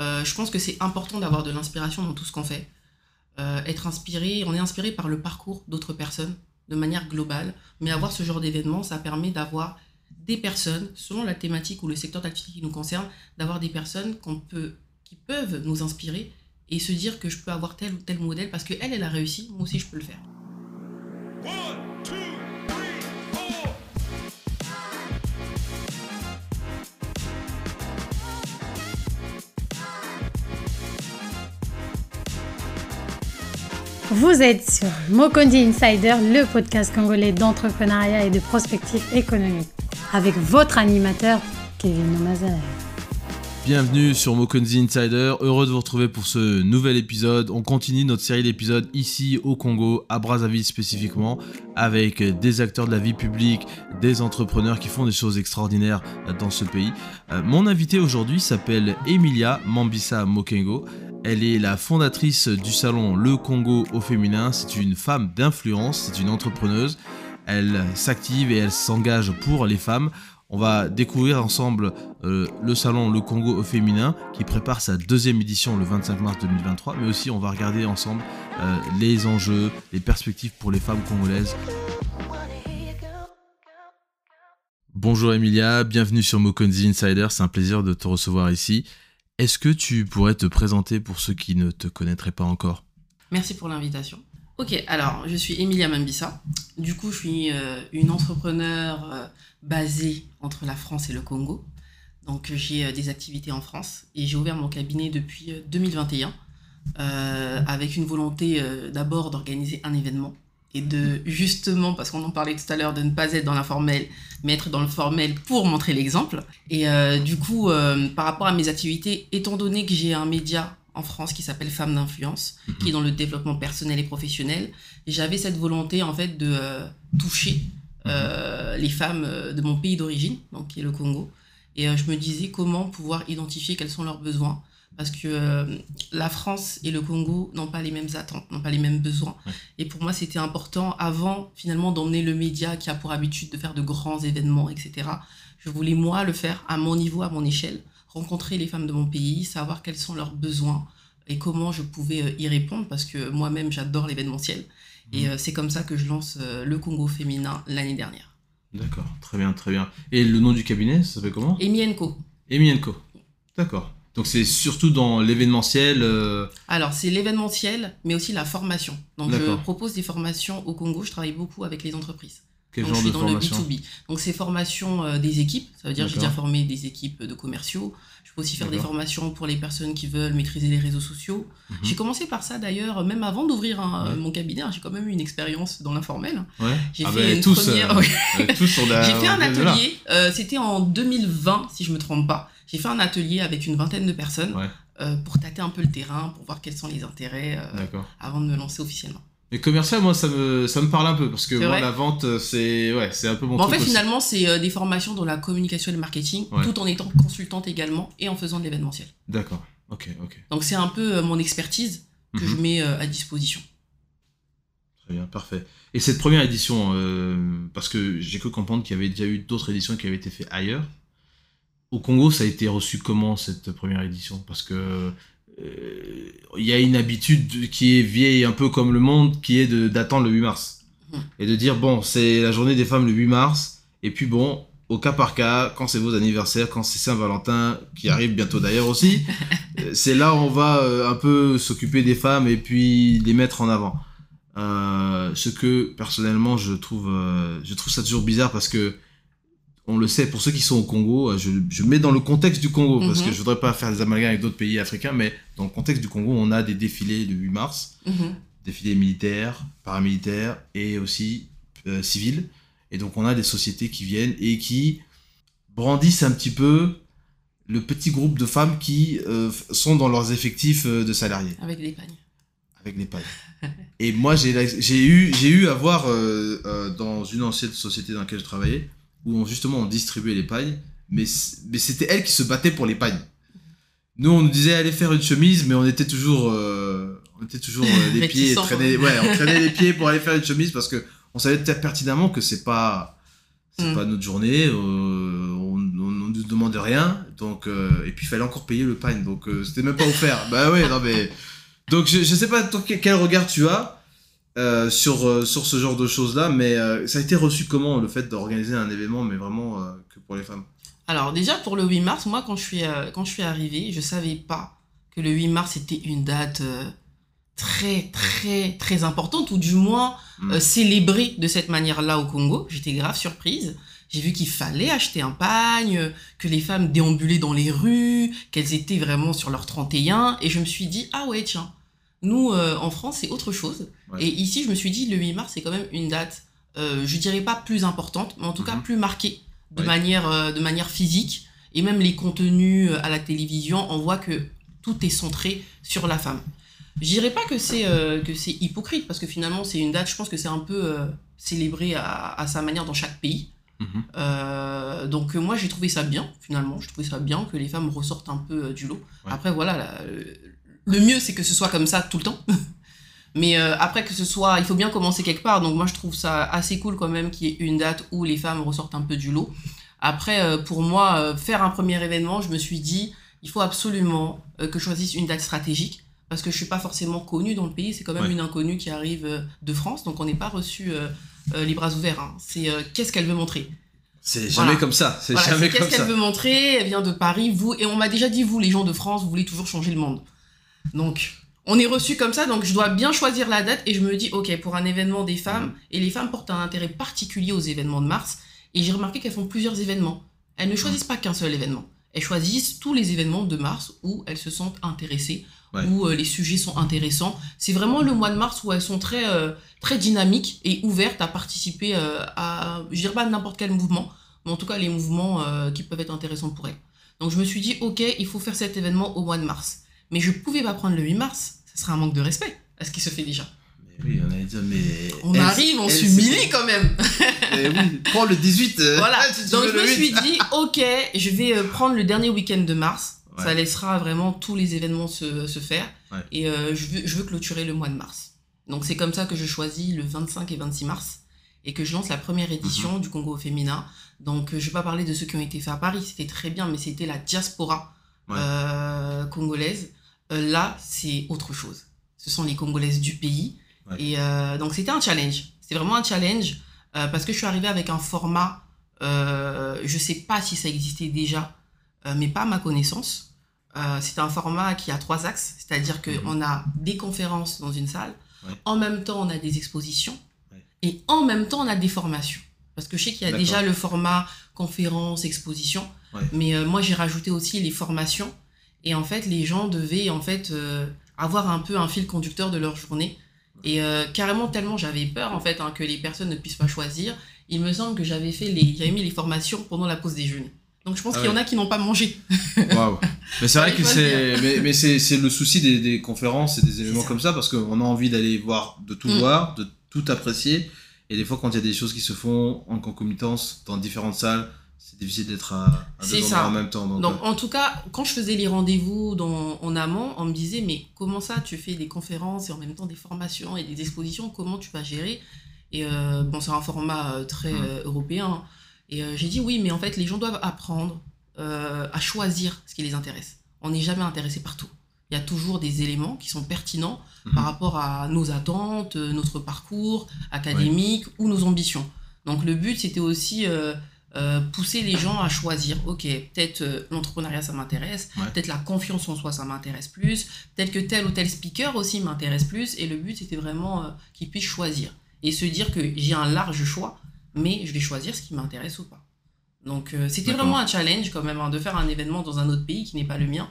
Euh, je pense que c'est important d'avoir de l'inspiration dans tout ce qu'on fait. Euh, être inspiré, on est inspiré par le parcours d'autres personnes de manière globale, mais avoir ce genre d'événement, ça permet d'avoir des personnes, selon la thématique ou le secteur d'activité qui nous concerne, d'avoir des personnes qu'on peut, qui peuvent nous inspirer et se dire que je peux avoir tel ou tel modèle parce qu'elle, elle a réussi, moi aussi je peux le faire. Vous êtes sur Mokondi Insider, le podcast congolais d'entrepreneuriat et de prospective économique, avec votre animateur, Kevin Nomazar. Bienvenue sur Mokonzi Insider, heureux de vous retrouver pour ce nouvel épisode. On continue notre série d'épisodes ici au Congo, à Brazzaville spécifiquement, avec des acteurs de la vie publique, des entrepreneurs qui font des choses extraordinaires dans ce pays. Euh, mon invité aujourd'hui s'appelle Emilia Mambisa Mokengo. Elle est la fondatrice du salon Le Congo au féminin. C'est une femme d'influence, c'est une entrepreneuse. Elle s'active et elle s'engage pour les femmes. On va découvrir ensemble euh, le salon Le Congo au féminin qui prépare sa deuxième édition le 25 mars 2023, mais aussi on va regarder ensemble euh, les enjeux, les perspectives pour les femmes congolaises. Bonjour Emilia, bienvenue sur Mokonzi Insider, c'est un plaisir de te recevoir ici. Est-ce que tu pourrais te présenter pour ceux qui ne te connaîtraient pas encore? Merci pour l'invitation. Ok, alors je suis Emilia Mambissa. Du coup, je suis euh, une entrepreneur euh, basée entre la France et le Congo. Donc j'ai euh, des activités en France et j'ai ouvert mon cabinet depuis 2021 avec une volonté d'abord d'organiser un événement et de justement, parce qu'on en parlait tout à l'heure, de ne pas être dans l'informel, mais être dans le formel pour montrer l'exemple. Et euh, du coup, euh, par rapport à mes activités, étant donné que j'ai un média en France qui s'appelle Femmes d'influence, mhm. qui est dans le développement personnel et professionnel, j'avais cette volonté en fait de euh, toucher mhm. les femmes de mon pays d'origine, donc qui est le Congo. Et je me disais comment pouvoir identifier quels sont leurs besoins, parce que euh, la France et le Congo n'ont pas les mêmes attentes, n'ont pas les mêmes besoins. Et pour moi, c'était important, avant finalement d'emmener le média qui a pour habitude de faire de grands événements, etc., je voulais moi le faire à mon niveau, à mon échelle, rencontrer les femmes de mon pays, savoir quels sont leurs besoins et comment je pouvais euh, y répondre, parce que moi-même, j'adore l'événementiel. Et mmh. euh, c'est comme ça que je lance le Congo féminin l'année dernière. D'accord, très bien, très bien. Et le nom du cabinet, ça s'appelle comment? Emienko. Emienko. D'accord. Donc c'est surtout dans l'événementiel. Euh, Alors c'est l'événementiel, mais aussi la formation. Donc je propose des formations au Congo. Je travaille beaucoup avec les entreprises. Quel genre je suis dans le B2B. Donc c'est formation euh, des équipes. Ça veut dire j'ai déjà formé des équipes de commerciaux. Je peux aussi faire des formations pour les personnes qui veulent maîtriser les réseaux sociaux. Mhm. J'ai commencé par ça d'ailleurs, même avant d'ouvrir mon cabinet. Hein, j'ai quand même eu une expérience dans l'informel. J'ai ah fait ben, une tous, euh, tous J'ai fait un atelier. C'était en 2020, si je me trompe pas. J'ai fait un atelier avec une vingtaine de personnes euh, pour tâter un peu le terrain, pour voir quels sont les intérêts euh, avant de me lancer officiellement. Et commercial, moi, ça me, ça me parle un peu parce que moi, la vente, euh, c'est ouais, c'est un peu mon En fait, finalement, c'est des formations dans la communication et le marketing, tout en étant consultante également et en faisant de l'événementiel. D'accord. Ok, ok. Donc, c'est un peu mon expertise que je mhm. mets à disposition. Très bien, parfait. Et cette première édition, parce que j'ai cru comprendre qu'il y avait déjà eu d'autres éditions qui avaient été faites ailleurs. Au Congo, ça a été reçu comment cette première édition? Parce que euh, il y a une habitude qui est vieille, un peu comme le monde, qui est d'attendre le 8 mars. Et de dire, bon, c'est la journée des femmes le 8 mars, et puis bon, au cas par cas, quand c'est vos anniversaires, quand c'est Saint-Valentin, qui arrive bientôt d'ailleurs aussi, euh, c'est là où on va euh, un peu s'occuper des femmes et puis les mettre en avant. ce que personnellement je trouve, je trouve ça toujours bizarre parce que on le sait, pour ceux qui sont au Congo, euh, je, mets dans le contexte du Congo, parce que mhm. je voudrais pas faire des amalgames avec d'autres pays africains, mais dans le contexte du Congo, on a des défilés le 8 mars, mhm. défilés militaires, paramilitaires et aussi euh, civils. Et donc on a des sociétés qui viennent et qui brandissent un petit peu le petit groupe de femmes qui euh, sont dans leurs effectifs de salariés. Avec des pagnes. Avec des pagnes. et moi, j'ai eu, eu à voir dans une ancienne société dans laquelle je travaillais, où justement on distribuait les pailles, mais, mais c'était elle qui se battait pour les pailles. Nous, on nous disait aller faire une chemise, mais on était toujours, euh, on était toujours euh, les pieds, ouais, on traînait les pieds pour aller faire une chemise parce que on savait peut-être pertinemment que c'est pas, c'est mm. pas notre journée. Euh, on, on, nous demandait rien. Donc, et puis il fallait encore payer le pain. Donc c'était même pas offert. bah ouais, non mais. Donc je, je sais pas toi, quel regard tu as euh, sur, euh, sur ce genre de choses-là, mais euh, ça a été reçu comment le fait d'organiser un événement, mais vraiment euh, que pour les femmes? Alors déjà pour le 8 mars, moi quand je suis, quand je suis arrivée, je savais pas que le 8 mars était une date très très très importante, ou du moins Mm. euh, célébrée de cette manière-là au Congo. J'étais grave surprise. J'ai vu qu'il fallait acheter un pagne, que les femmes déambulaient dans les rues, qu'elles étaient vraiment sur leur 31, et je me suis dit, ah ouais tiens, nous euh, en France c'est autre chose. Ouais. Et ici je me suis dit, le 8 mars c'est quand même une date, euh, je dirais pas plus importante, mais en tout cas Mhm. plus marquée de, Ouais. manière, euh, de manière physique. Et même les contenus euh, à la télévision, on voit que tout est centré sur la femme. Je dirais pas que c'est que c'est hypocrite parce que finalement c'est une date. Je pense que c'est un peu célébré à, à sa manière dans chaque pays. Mhm. Donc moi j'ai trouvé ça bien finalement. Je trouvais ça bien que les femmes ressortent un peu du lot. Ouais. Après voilà, la- le- mieux c'est que ce soit comme ça tout le temps. Mais euh, après que ce soit, il faut bien commencer quelque part. Donc moi je trouve ça assez cool quand même qu'il y ait une date où les femmes ressortent un peu du lot. Après euh, pour moi euh, faire un premier événement, je me suis dit il faut absolument que je choisisse une date stratégique parce que je suis pas forcément connue dans le pays. C'est quand même Ouais. une inconnue qui arrive de France, donc on n'est pas reçu les bras ouverts. hein. C'est qu'est-ce qu'elle veut montrer? C'est Voilà. jamais comme ça. C'est Voilà, jamais c'est qu'est-ce comme qu'elle ça. veut montrer? Elle vient de Paris, vous et on m'a déjà dit vous les gens de France, vous voulez toujours changer le monde. Donc on est reçu comme ça, donc je dois bien choisir la date et je me dis ok pour un événement des femmes Mhm. et les femmes portent un intérêt particulier aux événements de mars et j'ai remarqué qu'elles font plusieurs événements. Elles ne choisissent pas qu'un seul événement. Elles choisissent tous les événements de mars où elles se sentent intéressées, Ouais. où euh, les sujets sont intéressants. C'est vraiment le mois de mars où elles sont très, euh, très dynamiques et ouvertes à participer euh, à, je dirais pas n'importe quel mouvement, mais en tout cas les mouvements qui peuvent être intéressants pour elles. Donc je me suis dit, ok, il faut faire cet événement au mois de mars. Mais je pouvais pas prendre le 8 mars, ça serait un manque de respect à ce qui se fait déjà. Mais oui, on allait dire, mais. On elle- arrive, on s'humilie quand même. c'est- Eh oui, prends le 18. euh, Voilà. si Donc je me 8. suis dit, ok, je vais euh, prendre le dernier week-end de mars. Ouais. Ça laissera vraiment tous les événements se, se faire. Ouais. Et euh, je, veux, je veux clôturer le mois de mars. Donc c'est comme ça que je choisis le 25 et 26 mars et que je lance la première édition Mhm. du Congo féminin. Donc je vais pas parler de ceux qui ont été faits à Paris, c'était très bien, mais c'était la diaspora Ouais. euh, congolaise. Euh, là, c'est autre chose. Ce sont les Congolaises du pays. Ouais. Et euh, donc c'était un challenge. C'est vraiment un challenge euh, parce que je suis arrivée avec un format, euh, je sais pas si ça existait déjà, mais pas à ma connaissance. C'est un format qui a trois axes, c'est-à-dire Mhm. qu'on a des conférences dans une salle, Ouais. en même temps on a des expositions, Ouais. et en même temps on a des formations. Parce que je sais qu'il y a déjà le format conférence, exposition, mais moi j'ai rajouté aussi les formations, et en fait les gens devaient en fait euh, avoir un peu un fil conducteur de leur journée. Et euh, carrément tellement j'avais peur en fait hein, que les personnes ne puissent pas choisir, il me semble que j'avais fait les, j'avais mis les formations pendant la pause déjeuner. Donc je pense Ah qu'il y en a qui n'ont pas mangé. Waouh. Mais c'est vrai que c'est, mais, mais c'est, le souci des, des conférences et des événements comme ça parce qu'on a envie d'aller voir, de tout Mm. voir, de tout apprécier. Et des fois, quand il y a des choses qui se font en concomitance dans différentes salles, c'est difficile d'être à, à deux endroits en même temps. Donc, Donc en tout cas, quand je faisais les rendez-vous dans, en amont, on me disait mais comment ça tu fais des conférences et en même temps des formations et des expositions, comment tu vas gérer? Et euh, bon, c'est un format euh, très Mm. euh, européen. Et euh, j'ai dit oui, mais en fait les gens doivent apprendre euh, à choisir ce qui les intéresse. On n'est jamais intéressé par tout. Il y a toujours des éléments qui sont pertinents Mhm. par rapport à nos attentes, euh, notre parcours académique ou nos ambitions. Donc le but, c'était aussi euh, euh, pousser les gens à choisir. Ok, peut-être euh, l'entrepreneuriat, ça m'intéresse. Ouais. Peut-être la confiance en soi, ça m'intéresse plus. Peut-être que tel ou tel speaker aussi m'intéresse plus. Et le but, c'était vraiment euh, qu'ils puissent choisir. Et se dire que j'ai un large choix, mais je vais choisir ce qui m'intéresse ou pas. Donc c'était vraiment un challenge quand même hein, de faire un événement dans un autre pays qui n'est pas le mien.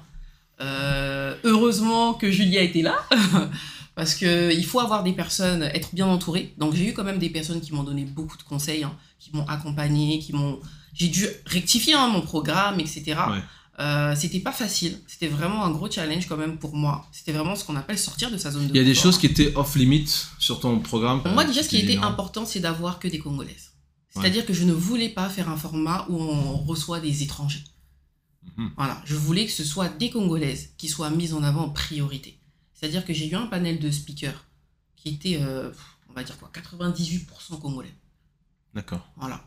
Heureusement que Julia était là, parce que il faut avoir des personnes, être bien entouré. Donc j'ai eu quand même des personnes qui m'ont donné beaucoup de conseils, hein, qui m'ont accompagné, qui m'ont. J'ai dû rectifier hein, mon programme, etc. Ouais. Euh, c'était pas facile. C'était vraiment un gros challenge quand même pour moi. C'était vraiment ce qu'on appelle sortir de sa zone de il y a des confort. choses qui étaient off limit sur ton programme. Moi, déjà, ce qui était énorme. important, c'est d'avoir que des Congolaises. C'est-à-dire que je ne voulais pas faire un format où on reçoit des étrangers. Mhm. Voilà, je voulais que ce soit des Congolaises qui soient mises en avant en priorité. C'est-à-dire que j'ai eu un panel de speakers qui était, euh, on va dire quoi, 98% congolais. D'accord. Voilà.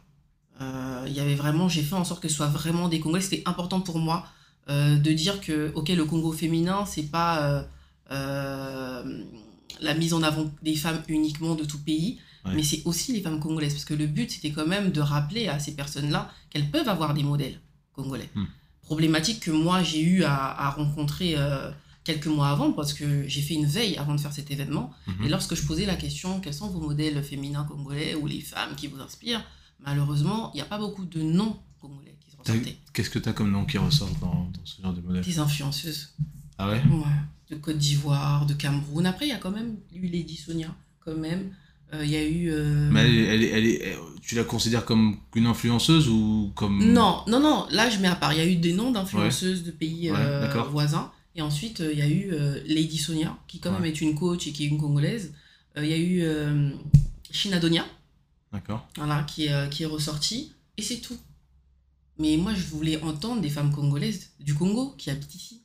Euh, Il y avait vraiment, j'ai fait en sorte que ce soit vraiment des Congolais. C'était important pour moi euh, de dire que, ok, le Congo féminin, c'est pas la mise en avant des femmes uniquement de tout pays, Ouais. mais c'est aussi les femmes congolaises. Parce que le but, c'était quand même de rappeler à ces personnes-là qu'elles peuvent avoir des modèles congolais. Hmm. Problématique que moi, j'ai eu à, à rencontrer euh, quelques mois avant, parce que j'ai fait une veille avant de faire cet événement. Mhm. Et lorsque je posais la question, quels sont vos modèles féminins congolais ou les femmes qui vous inspirent, malheureusement, il n'y a pas beaucoup de noms congolais qui ressortaient. Qu'est-ce que tu as comme nom qui ressort dans, dans ce genre de modèle Des influenceuses. Ah ouais Ouais. De Côte d'Ivoire, de Cameroun. Après, il y a quand même eu Lady Sonia, quand même. Euh, Il y a eu. euh, Mais elle, elle, elle elle- tu la considères comme une influenceuse ou comme. Non, non, non, là je mets à part. Il y a eu des noms d'influenceuses de pays Ouais, euh, voisins. Et ensuite, euh, il y a eu euh, Lady Sonia, qui quand même Ouais. est une coach et qui est une Congolaise. Euh, Il y a eu Shinadonia, D'accord. voilà, qui, est, qui est ressortie. Et c'est tout. Mais moi, je voulais entendre des femmes congolaises du Congo qui habitent ici.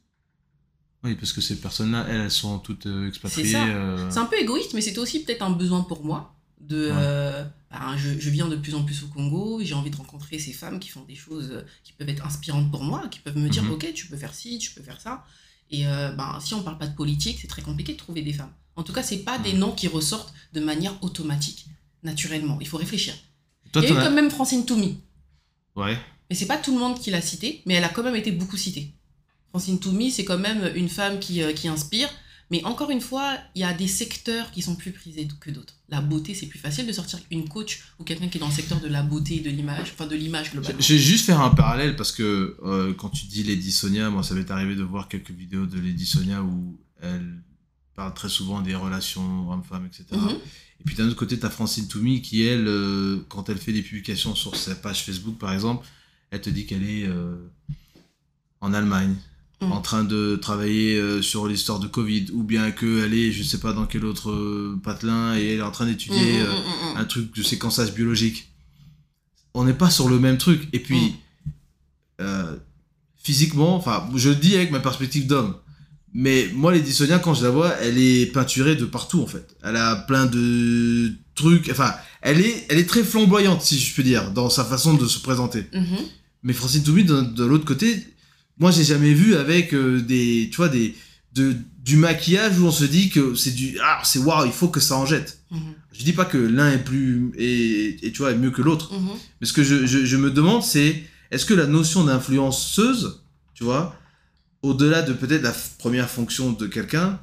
Oui, parce que ces personnes-là, elles, elles sont toutes expatriées. ça. euh, C'est un peu égoïste, mais c'était aussi peut-être un besoin pour moi. De, Ouais. euh, ben, je, je viens de plus en plus au Congo, j'ai envie de rencontrer ces femmes qui font des choses qui peuvent être inspirantes pour moi, qui peuvent me dire Mhm. ok tu peux faire ci, tu peux faire ça. Et euh, ben, si on parle pas de politique, c'est très compliqué de trouver des femmes. En tout cas, c'est pas des Mhm. noms qui ressortent de manière automatique, naturellement. Il faut réfléchir. Toi, Il y a eu quand même Francine Toumi, Ouais. mais c'est pas tout le monde qui l'a citée, mais elle a quand même été beaucoup citée. Francine Toumi, c'est quand même une femme qui, euh, qui inspire. Mais encore une fois, il y a des secteurs qui sont plus prisés que d'autres. La beauté, c'est plus facile de sortir une coach ou quelqu'un qui est dans le secteur de la beauté et de l'image, enfin de l'image globalement. Je vais juste faire un parallèle parce que euh, quand tu dis Lady Sonia, moi ça m'est arrivé de voir quelques vidéos de Lady Sonia où elle parle très souvent des relations hommes-femmes, etc. Mhm. Et puis d'un autre côté, tu as Francine Toumi qui, elle, euh, quand elle fait des publications sur sa page Facebook par exemple, elle te dit qu'elle est euh, en Allemagne. Mhm. en train de travailler euh, sur l'histoire de Covid, ou bien qu'elle est, je sais pas dans quel autre euh, patelin, et elle est en train d'étudier Mhm, euh, mhm, mhm. un truc de séquençage biologique. On n'est pas sur le même truc. Et puis, Mm. euh, physiquement, enfin, je le dis avec ma perspective d'homme, mais moi, Lady Sonia, quand je la vois, elle est peinturée de partout, en fait. Elle a plein de trucs, enfin, elle est, elle est très flamboyante, si je peux dire, dans sa façon de se présenter. Mhm. Mais Francine Toumi, de, de l'autre côté, moi, j'ai jamais vu avec euh, des, tu vois, des, de, du maquillage où on se dit que c'est du, ah, c'est waouh, il faut que ça en jette. Mhm. Je dis pas que l'un est plus, et, et tu vois, est mieux que l'autre. Mhm. Mais ce que je, je, je me demande, c'est est-ce que la notion d'influenceuse, tu vois, au-delà de peut-être la première fonction de quelqu'un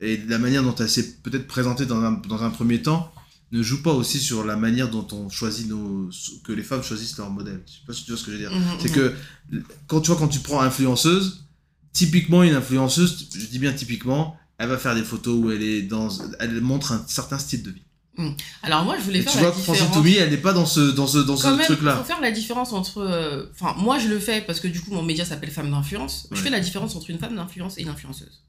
et de la manière dont elle s'est peut-être présentée dans un, dans un premier temps, ne joue pas aussi sur la manière dont on choisit nos, que les femmes choisissent leur modèle. Je sais pas si tu vois ce que je veux dire. Mhm, C'est mhm. que quand tu vois quand tu prends influenceuse, typiquement une influenceuse, je dis bien typiquement, elle va faire des photos où elle est dans, elle montre un certain style de vie. Alors moi, je voulais Et faire tu la vois que Francine différence. Toumi, elle n'est pas dans ce dans ce dans Quand ce même, truc là. faut faire la différence entre. euh, Enfin, moi, je le fais parce que du coup, mon média s'appelle Femme d'influence. Je fais la différence entre une femme d'influence et une influenceuse.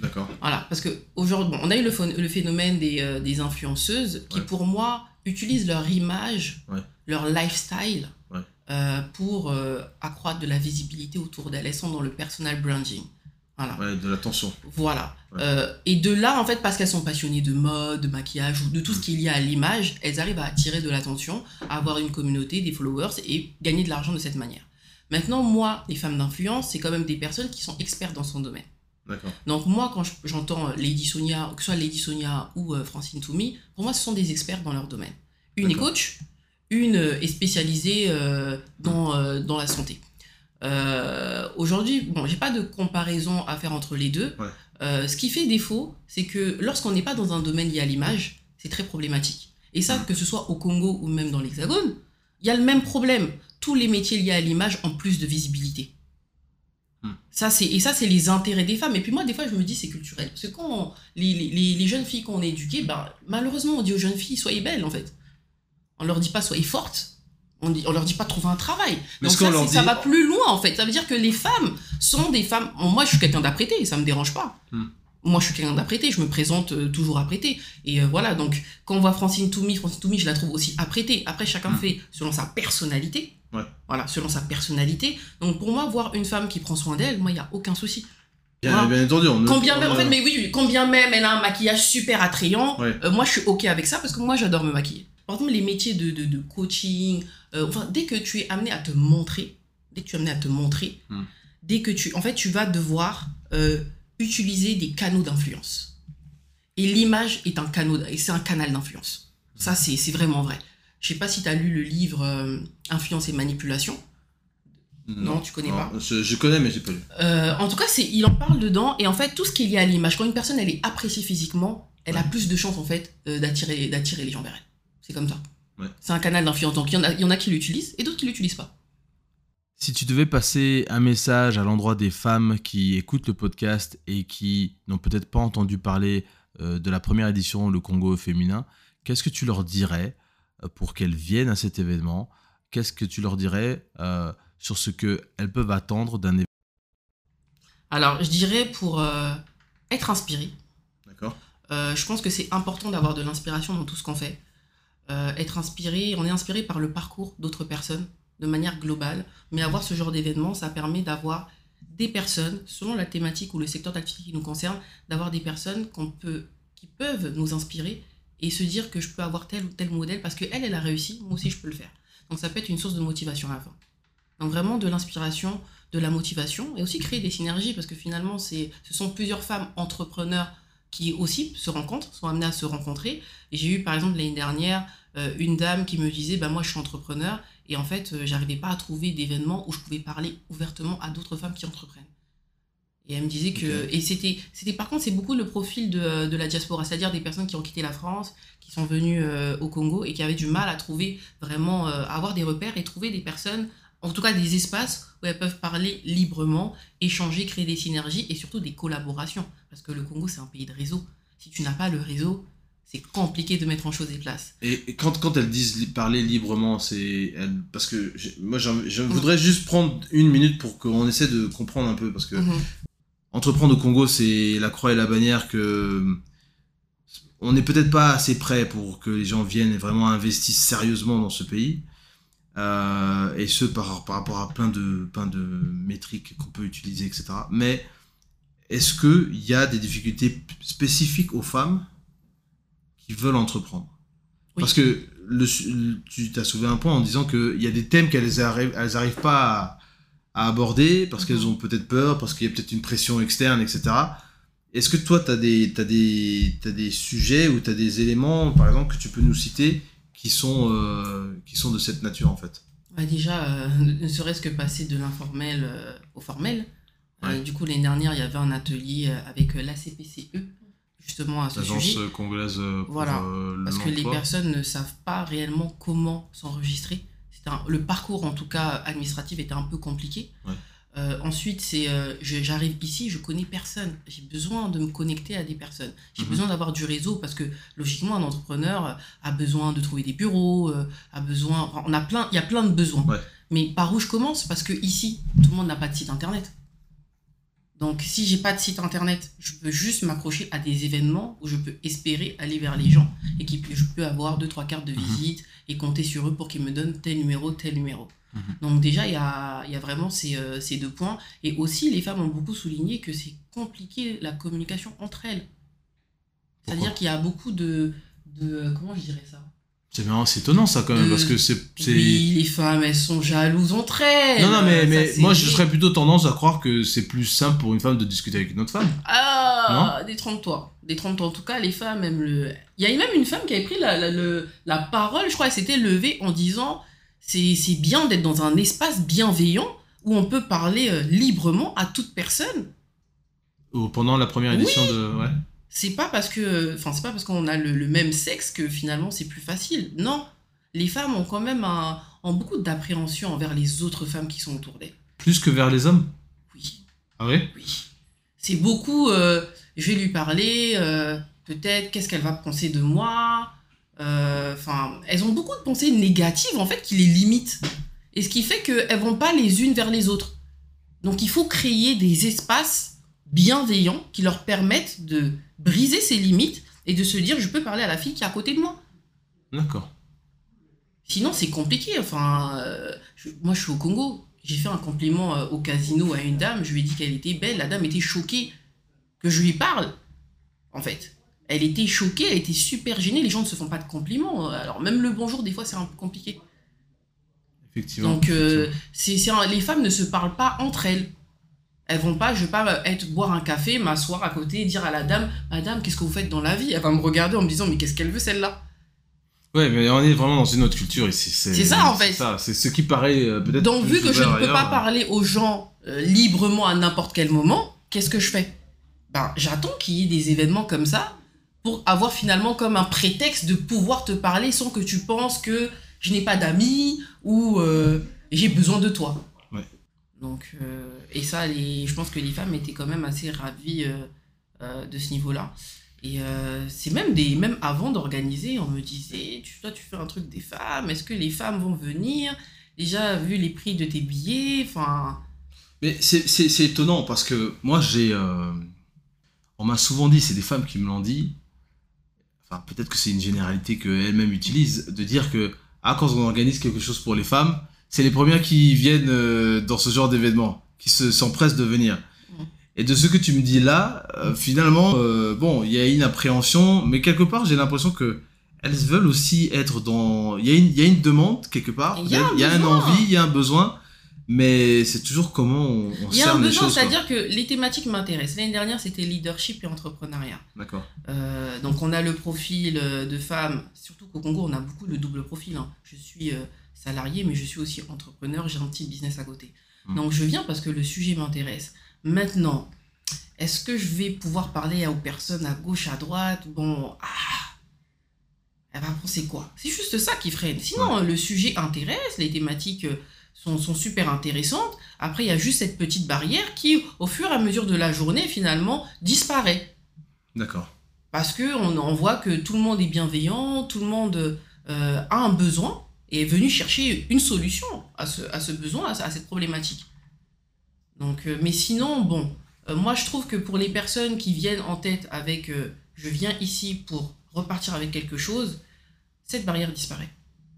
D'accord. Voilà, parce que aujourd'hui, bon, on a eu le, phénomène des, euh, des influenceuses qui, Ouais. pour moi, utilisent leur image, Ouais. leur lifestyle Ouais. euh, pour euh, accroître de la visibilité autour d'elles. Elles sont dans le personal branding. Voilà. De l'attention. Voilà. Et de là, en fait, parce qu'elles sont passionnées de mode, de maquillage ou de tout ce qui est lié à l'image, elles arrivent à attirer de l'attention, à avoir une communauté, des followers et gagner de l'argent de cette manière. Maintenant, moi, les femmes d'influence, c'est quand même des personnes qui sont expertes dans son domaine. Donc moi, quand je- j'entends Lady Sonia, que ce soit Lady Sonia ou euh, Francine Toumi, pour moi, ce sont des experts dans leur domaine. Une est coach, une euh, est spécialisée euh, dans, euh, dans la santé. Aujourd'hui, bon, j'ai pas de comparaison à faire entre les deux. Ouais. Ce qui fait défaut, c'est que lorsqu'on n'est pas dans un domaine lié à l'image, c'est très problématique. Et ça, Mm. que ce soit au Congo ou même dans l'Hexagone, il y a le même problème. Tous les métiers liés à l'image ont plus de visibilité. Hmm. Ça, c'est, et ça, c'est les intérêts des femmes. Et puis moi, des fois, je me dis, c'est culturel. Parce que quand on- les, les- jeunes filles qu'on est éduquées, ben, malheureusement, on dit aux jeunes filles, soyez belles, en fait. On leur dit pas, soyez fortes. On, dit, on leur dit pas, trouvez un travail. Mais Donc ça, leur ça va plus loin, en fait. Ça veut dire que les femmes sont des femmes... Moi, je suis quelqu'un d'apprêté, ça me dérange pas. Hmm. Moi, je suis quelqu'un d'apprêté, je me présente euh, toujours apprêté. Et euh, voilà, donc, quand on voit Francine Toumi, Francine Toumi, je la trouve aussi apprêtée. Après, chacun Hmm. fait selon sa personnalité. Ouais. Voilà, selon sa personnalité. Donc, pour moi, voir une femme qui prend soin d'elle, moi, il n'y a aucun souci. Bien, Voilà. bien entendu. On Combien même, en a- fait, mais oui, combien même elle a un maquillage super attrayant, Ouais. euh, moi, je suis OK avec ça parce que moi, j'adore me maquiller. par exemple, les métiers de, de, de coaching, euh, enfin, dès que tu es amené à te montrer, dès que tu es amené à te montrer, Hmm. dès que tu, en fait, tu vas devoir utiliser des canaux d'influence. Et l'image est un canal, et c'est un canal d'influence. Ça, c'est c'est vraiment vrai. Je sais pas si tu as lu le livre euh, Influence et manipulation. Non, tu connais pas. Je, je connais, mais j'ai pas lu. Euh, en tout cas, c'est, il en parle dedans. Et en fait, tout ce qui est lié à l'image, quand une personne elle est appréciée physiquement, elle a plus de chances en fait euh, d'attirer, d'attirer les gens vers elle. C'est comme ça. Ouais. C'est un canal d'influence. Donc il y, en a, il y en a qui l'utilisent et d'autres qui l'utilisent pas. Si tu devais passer un message à l'endroit des femmes qui écoutent le podcast et qui n'ont peut-être pas entendu parler euh, de la première édition Le Congo féminin, qu'est-ce que tu leur dirais euh, pour qu'elles viennent à cet événement? Qu'est-ce que tu leur dirais euh, sur ce qu'elles peuvent attendre d'un événement Alors, je dirais pour euh, être inspiré, D'accord. Euh, je pense que c'est important d'avoir de l'inspiration dans tout ce qu'on fait. Être inspiré, on est inspiré par le parcours d'autres personnes de manière globale, mais avoir ce genre d'événement, ça permet d'avoir des personnes, selon la thématique ou le secteur d'activité qui nous concerne, d'avoir des personnes qu'on peut, qui peuvent nous inspirer et se dire que je peux avoir tel ou tel modèle parce qu'elle, elle a réussi, moi aussi je peux le faire. Donc ça peut être une source de motivation fin. Donc vraiment de l'inspiration, de la motivation et aussi créer des synergies parce que finalement, c'est, ce sont plusieurs femmes entrepreneurs qui aussi se rencontrent, sont amenées à se rencontrer. J'ai eu par exemple l'année dernière euh, une dame qui me disait bah, Moi je suis entrepreneur et en fait euh, j'arrivais pas à trouver d'événements où je pouvais parler ouvertement à d'autres femmes qui entreprennent. Et elle me disait que. Et c'était, c'était par contre, c'est beaucoup le profil de, de la diaspora, c'est-à-dire des personnes qui ont quitté la France, qui sont venues euh, au Congo et qui avaient du mal à trouver vraiment, euh, à avoir des repères et trouver des personnes, en tout cas des espaces où elles peuvent parler librement, échanger, créer des synergies et surtout des collaborations. Parce que le Congo, c'est un pays de réseau. Si tu n'as pas le réseau, c'est compliqué de mettre en chose et place. Et et quand, quand elles disent li- parler librement, c'est parce que moi je voudrais juste prendre une minute pour qu'on essaie de comprendre un peu parce que Mhm. entreprendre au Congo, c'est la croix et la bannière que on n'est peut-être pas assez prêt pour que les gens viennent et vraiment investissent sérieusement dans ce pays. Euh, et ce par, par rapport à plein de, plein de métriques qu'on peut utiliser, etc. Mais est-ce qu'il y a des difficultés spécifiques aux femmes qui veulent entreprendre? Oui. Parce que le, tu t'as soulevé un point en disant qu'il y a des thèmes qu'elles arrivent, elles arrivent pas à, à aborder parce qu'elles Mhm. ont peut-être peur, parce qu'il y a peut-être une pression externe, etc. Est-ce que toi, tu as des, t'as des sujets ou tu as des éléments, par exemple, que tu peux nous citer qui sont, euh, qui sont de cette nature, en fait Bah déjà, euh, ne serait-ce que passer de l'informel euh, au formel. Ouais. du coup, l'année dernière, il y avait un atelier avec euh, l'ACPCE, justement à ce L'agence sujet. euh, congolaise pour Voilà. Parce que les personnes ne savent pas réellement comment s'enregistrer. C'est un- le parcours, en tout cas administratif, était un peu compliqué. Ouais. Euh, ensuite, c'est euh, j'arrive ici, je connais personne. J'ai besoin de me connecter à des personnes. J'ai Mhm. besoin d'avoir du réseau parce que logiquement, un entrepreneur euh, a besoin de trouver des bureaux, euh, a besoin. on a plein, il y a plein de besoins. Ouais. Mais par où je commence? Parce que ici, tout le monde n'a pas de site internet. Donc, si j'ai pas de site internet, je peux juste m'accrocher à des événements où je peux espérer aller vers les gens et qui je peux avoir deux trois cartes de Mhm. visite et compter sur eux pour qu'ils me donnent tel numéro, tel numéro. Mhm. Donc déjà, il y a, y a vraiment ces, euh, ces deux points. Et aussi, les femmes ont beaucoup souligné que c'est compliqué la communication entre elles. C'est-à-dire qu'il y a beaucoup de, de... euh, Comment je dirais ça? C'est étonnant ça quand même, De- parce que c'est. Oui, les femmes, elles sont jalouses entre elles. Non, non, mais, mais moi je serais plutôt tendance à croire que c'est plus simple pour une femme de discuter avec une autre femme. Ah, détrompe-toi. Détrompe-toi. En tout cas, les femmes aiment le. Il y a même une femme qui avait pris la, la, la parole, je crois, elle s'était levée en disant c'est bien d'être dans un espace bienveillant où on peut parler euh, librement à toute personne. Ou pendant la première Oui. édition de. Ouais. C'est pas parce que. Enfin, c'est pas parce qu'on a le, le même sexe que finalement c'est plus facile. Non. Les femmes ont quand même un, ont beaucoup d'appréhension envers les autres femmes qui sont autour d'elles. Plus que vers les hommes? Oui. Ah ouais? Oui. C'est beaucoup, euh, je vais lui parler, euh, peut-être qu'est-ce qu'elle va penser de moi? Euh, Enfin, elles ont beaucoup de pensées négatives en fait qui les limitent. Et ce qui fait qu'elles vont pas les unes vers les autres. Donc il faut créer des espaces bienveillants qui leur permettent de briser ces limites et de se dire je peux parler à la fille qui est à côté de moi. D'accord. Sinon, c'est compliqué. Enfin, euh, je- moi, je suis au Congo. J'ai fait un compliment euh, au casino à une dame. Je lui ai dit qu'elle était belle. La dame était choquée que je lui parle. En fait, elle était choquée, elle était super gênée. Les gens ne se font pas de compliments. Alors même le bonjour, des fois, c'est un peu compliqué. Effectivement. Donc, euh, un- les femmes ne se parlent pas entre elles. Elles vont pas, je vais pas être boire un café, m'asseoir à côté et dire à la dame, Madame, qu'est-ce que vous faites dans la vie? Elle va me regarder en me disant, mais qu'est-ce qu'elle veut celle-là? Ouais, mais on est vraiment dans une autre culture ici. C'est ça, en fait. C'est ça, c'est ce qui paraît euh, peut-être. Donc, vu que je ne peux ailleurs, pas euh, parler aux gens euh, librement à n'importe quel moment, qu'est-ce que je fais? Ben, j'attends qu'il y ait des événements comme ça pour avoir finalement comme un prétexte de pouvoir te parler sans que tu penses que je n'ai pas d'amis ou euh, j'ai besoin de toi. Donc, euh, et ça, je pense que les femmes étaient quand même assez ravies euh, euh, de ce niveau-là. Et c'est même des même avant d'organiser, on me disait, tu, toi tu fais un truc des femmes, est-ce que les femmes vont venir? Déjà vu les prix de tes billets, enfin Mais c'est- étonnant parce que moi, j'ai. On m'a souvent dit, c'est des femmes qui me l'ont dit. Enfin, peut-être que c'est une généralité qu'elles-mêmes utilisent, de dire que ah, quand on organise quelque chose pour les femmes, c'est les premières qui viennent euh, dans ce genre d'événement, qui se s'empressent de venir. Et de ce que tu me dis là, euh, finalement, euh, bon, il y a une appréhension, mais quelque part, j'ai l'impression que elles veulent aussi être dans. Il y, a une- il y a une demande quelque part, Il y a y a un envie, il y a un besoin, mais c'est toujours comment on, on il y a un besoin, c'est-à-dire que les thématiques m'intéressent. L'année dernière c'était leadership et entrepreneuriat. D'accord. Euh, donc on a le profil de femme, surtout qu'au Congo on a beaucoup le double profil. hein. Je suis euh, salarié mais je suis aussi entrepreneur, j'ai un petit business à côté. Mm. Donc je viens parce que le sujet m'intéresse. Maintenant, est-ce que je vais pouvoir parler aux personnes à gauche, à droite Bon, ah, elle va penser quoi? C'est juste ça qui freine. Sinon, le sujet intéresse, les thématiques euh, sont, sont super intéressantes. Après, il y a juste cette petite barrière qui, au fur et à mesure de la journée, finalement, disparaît. D'accord. Parce que on, on voit que tout le monde est bienveillant, tout le monde euh, a un besoin et est venu chercher une solution à ce, à ce besoin, à, à cette problématique. Donc, euh, mais sinon, bon, euh, moi je trouve que pour les personnes qui viennent en tête avec euh, je viens ici pour repartir avec quelque chose, cette barrière disparaît.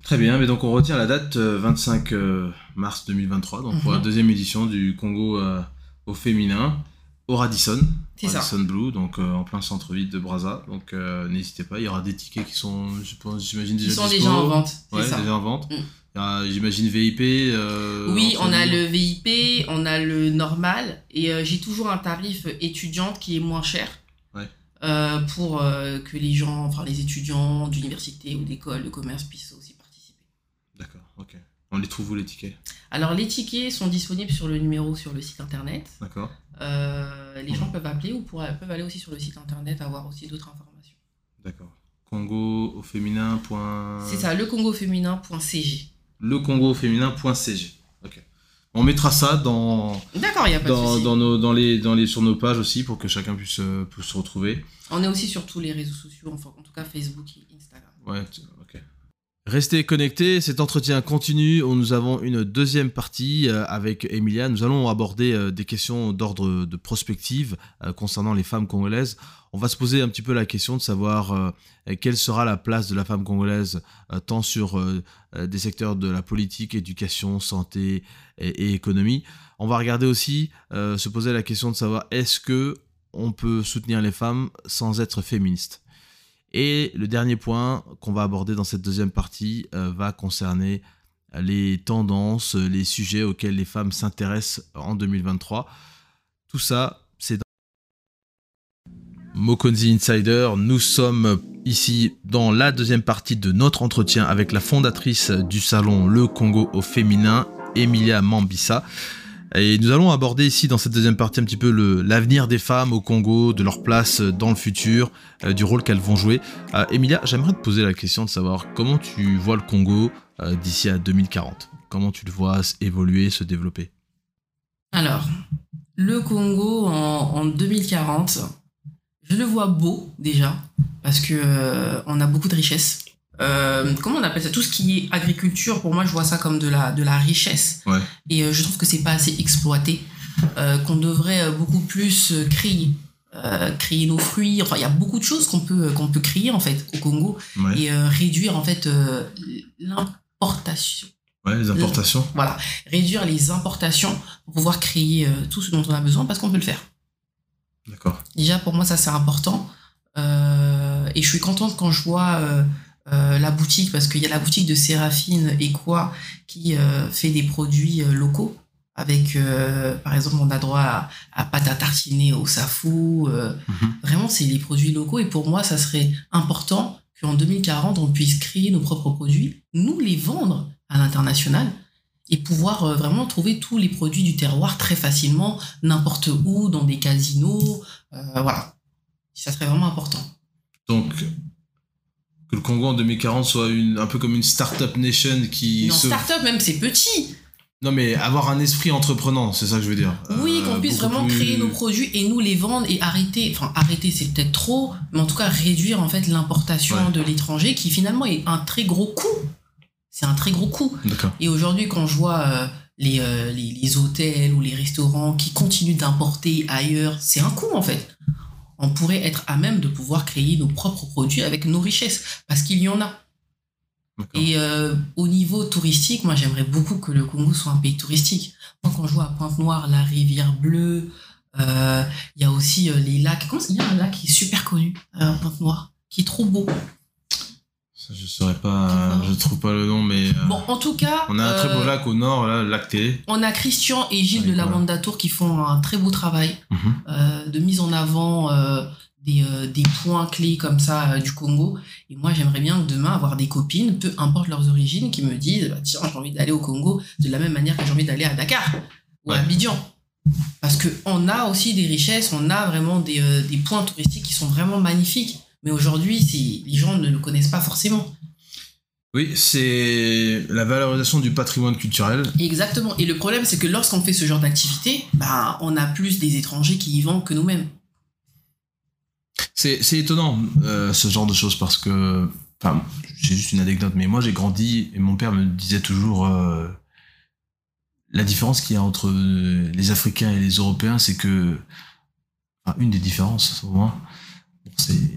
Très bien, mais donc on retient la date euh, 25 euh, mars 2023, donc pour Mhm. la deuxième édition du Congo au féminin, au Radisson. Radisson Blue, donc euh, en plein centre-ville de Brazza. Donc euh, n'hésitez pas, il y aura des tickets qui sont, je pense, j'imagine déjà Ils sont déjà en vente, Ouais, ça. déjà en vente. Mm. J'imagine VIP. euh, Oui, on a le VIP, on a le normal, et j'ai toujours un tarif étudiante qui est moins cher. Ouais. pour que les gens, enfin les étudiants d'université ou d'école de commerce puissent aussi participer. D'accord, ok. On les trouve où les tickets? Alors les tickets sont disponibles sur le numéro sur le site internet. D'accord. Euh, les gens peuvent appeler ou pour- peuvent aller aussi sur le site internet avoir aussi d'autres informations. D'accord. Congo au féminin. point- C'est ça, lecongoféminin.cg. lecongoféminin.cg. Ok. On mettra ça dans, D'accord, il a pas de dans, souci. dans nos, dans les, dans les, sur nos pages aussi pour que chacun puisse, euh, puisse se retrouver. On est aussi sur tous les réseaux sociaux, enfin en tout cas Facebook et Instagram. Ouais. Restez connectés, cet entretien continue. Nous avons une deuxième partie euh, avec Emilia. Nous allons aborder euh, des questions d'ordre de prospective euh, concernant les femmes congolaises. On va se poser un petit peu la question de savoir quelle sera la place de la femme congolaise tant sur des secteurs de la politique, éducation, santé et, économie. On va regarder aussi se poser la question de savoir est-ce que on peut soutenir les femmes sans être féministe. Et le dernier point qu'on va aborder dans cette deuxième partie euh, va concerner les tendances, les sujets auxquels les femmes s'intéressent en 2023. Tout ça, c'est dans Mokonzi Insider. Nous sommes ici dans la deuxième partie de notre entretien avec la fondatrice du salon Le Congo au féminin, Emilia Mambissa. Et nous allons aborder ici dans cette deuxième partie un petit peu l'avenir des femmes au Congo, de leur place dans le futur, euh, du rôle qu'elles vont jouer. Euh, Emilia, j'aimerais te poser la question de savoir comment tu vois le Congo euh, d'ici à 2040. Comment tu le vois évoluer, se développer? Alors, le Congo en, en 2040, je le vois beau déjà, parce que euh, on a beaucoup de richesses. Euh, comment on appelle ça? Tout ce qui est agriculture, pour moi, je vois ça comme de la, de la richesse. Ouais. Et euh, je trouve que c'est pas assez exploité, euh, qu'on devrait beaucoup plus créer. créer nos fruits, enfin il y a beaucoup de choses qu'on peut qu'on peut créer en fait au Congo Ouais, et réduire en fait l'importation ouais les importations. voilà, réduire les importations pour pouvoir créer tout ce dont on a besoin parce qu'on peut le faire. D'accord. Déjà, pour moi, ça c'est important. Et je suis contente quand je vois euh, la boutique, parce qu'il y a la boutique de Séraphine et quoi qui euh, fait des produits euh, locaux. Avec, euh, par exemple, on a droit à, à pâte à tartiner au safou. Mhm. Vraiment, c'est les produits locaux. Et pour moi, ça serait important qu'en 2040, on puisse créer nos propres produits, nous les vendre à l'international et pouvoir vraiment trouver tous les produits du terroir très facilement, n'importe où, dans des casinos. voilà. Ça serait vraiment important. Donc, que le Congo en 2040 soit une, un peu comme une start-up nation qui Non, se... start-up, même, c'est petit. Non, mais avoir un esprit entreprenant, c'est ça que je veux dire. Oui, Euh, qu'on puisse vraiment plus- créer nos produits et nous les vendre et arrêter, enfin arrêter c'est peut-être trop, mais en tout cas réduire en fait l'importation Ouais. de l'étranger qui finalement est un très gros coût. C'est un très gros coût. Et aujourd'hui, quand je vois euh, les, euh, les, les hôtels ou les restaurants qui continuent d'importer ailleurs, c'est un coût en fait. On pourrait être à même de pouvoir créer nos propres produits avec nos richesses, parce qu'il y en a. Et euh, au niveau touristique, moi j'aimerais beaucoup que le Congo soit un pays touristique. Moi, quand je vois à Pointe-Noire la rivière bleue, euh, il y a aussi euh, les lacs. Comment il y a un lac qui est super connu à Pointe-Noire, qui est trop beau. Je saurais pas, D'accord. je trouve pas le nom, mais. euh, Bon, en tout cas, On a un très beau euh, lac au nord, là, le lac Télé. On a Christian et Gilles de la voilà. Wanda Tour qui font un très beau travail Mhm. euh, de mise en avant euh, des, euh, des points clés comme ça euh, du Congo. Et moi, j'aimerais bien demain avoir des copines, peu importe leurs origines, qui me disent bah, Tiens, j'ai envie d'aller au Congo de la même manière que j'ai envie d'aller à Dakar ou à. Abidjan. Parce qu'on a aussi des richesses, on a vraiment des, euh, des points touristiques qui sont vraiment magnifiques. Mais aujourd'hui, si les gens ne le connaissent pas forcément. Oui, c'est la valorisation du patrimoine culturel. Exactement. Et le problème, c'est que lorsqu'on fait ce genre d'activité, bah, on a plus des étrangers qui y vont que nous-mêmes. C'est étonnant, euh, ce genre de choses, parce que. Enfin, c'est juste une anecdote, mais moi j'ai grandi et mon père me disait toujours. euh, la différence qu'il y a entre les Africains et les Européens, c'est que. Enfin, une des différences, au moins.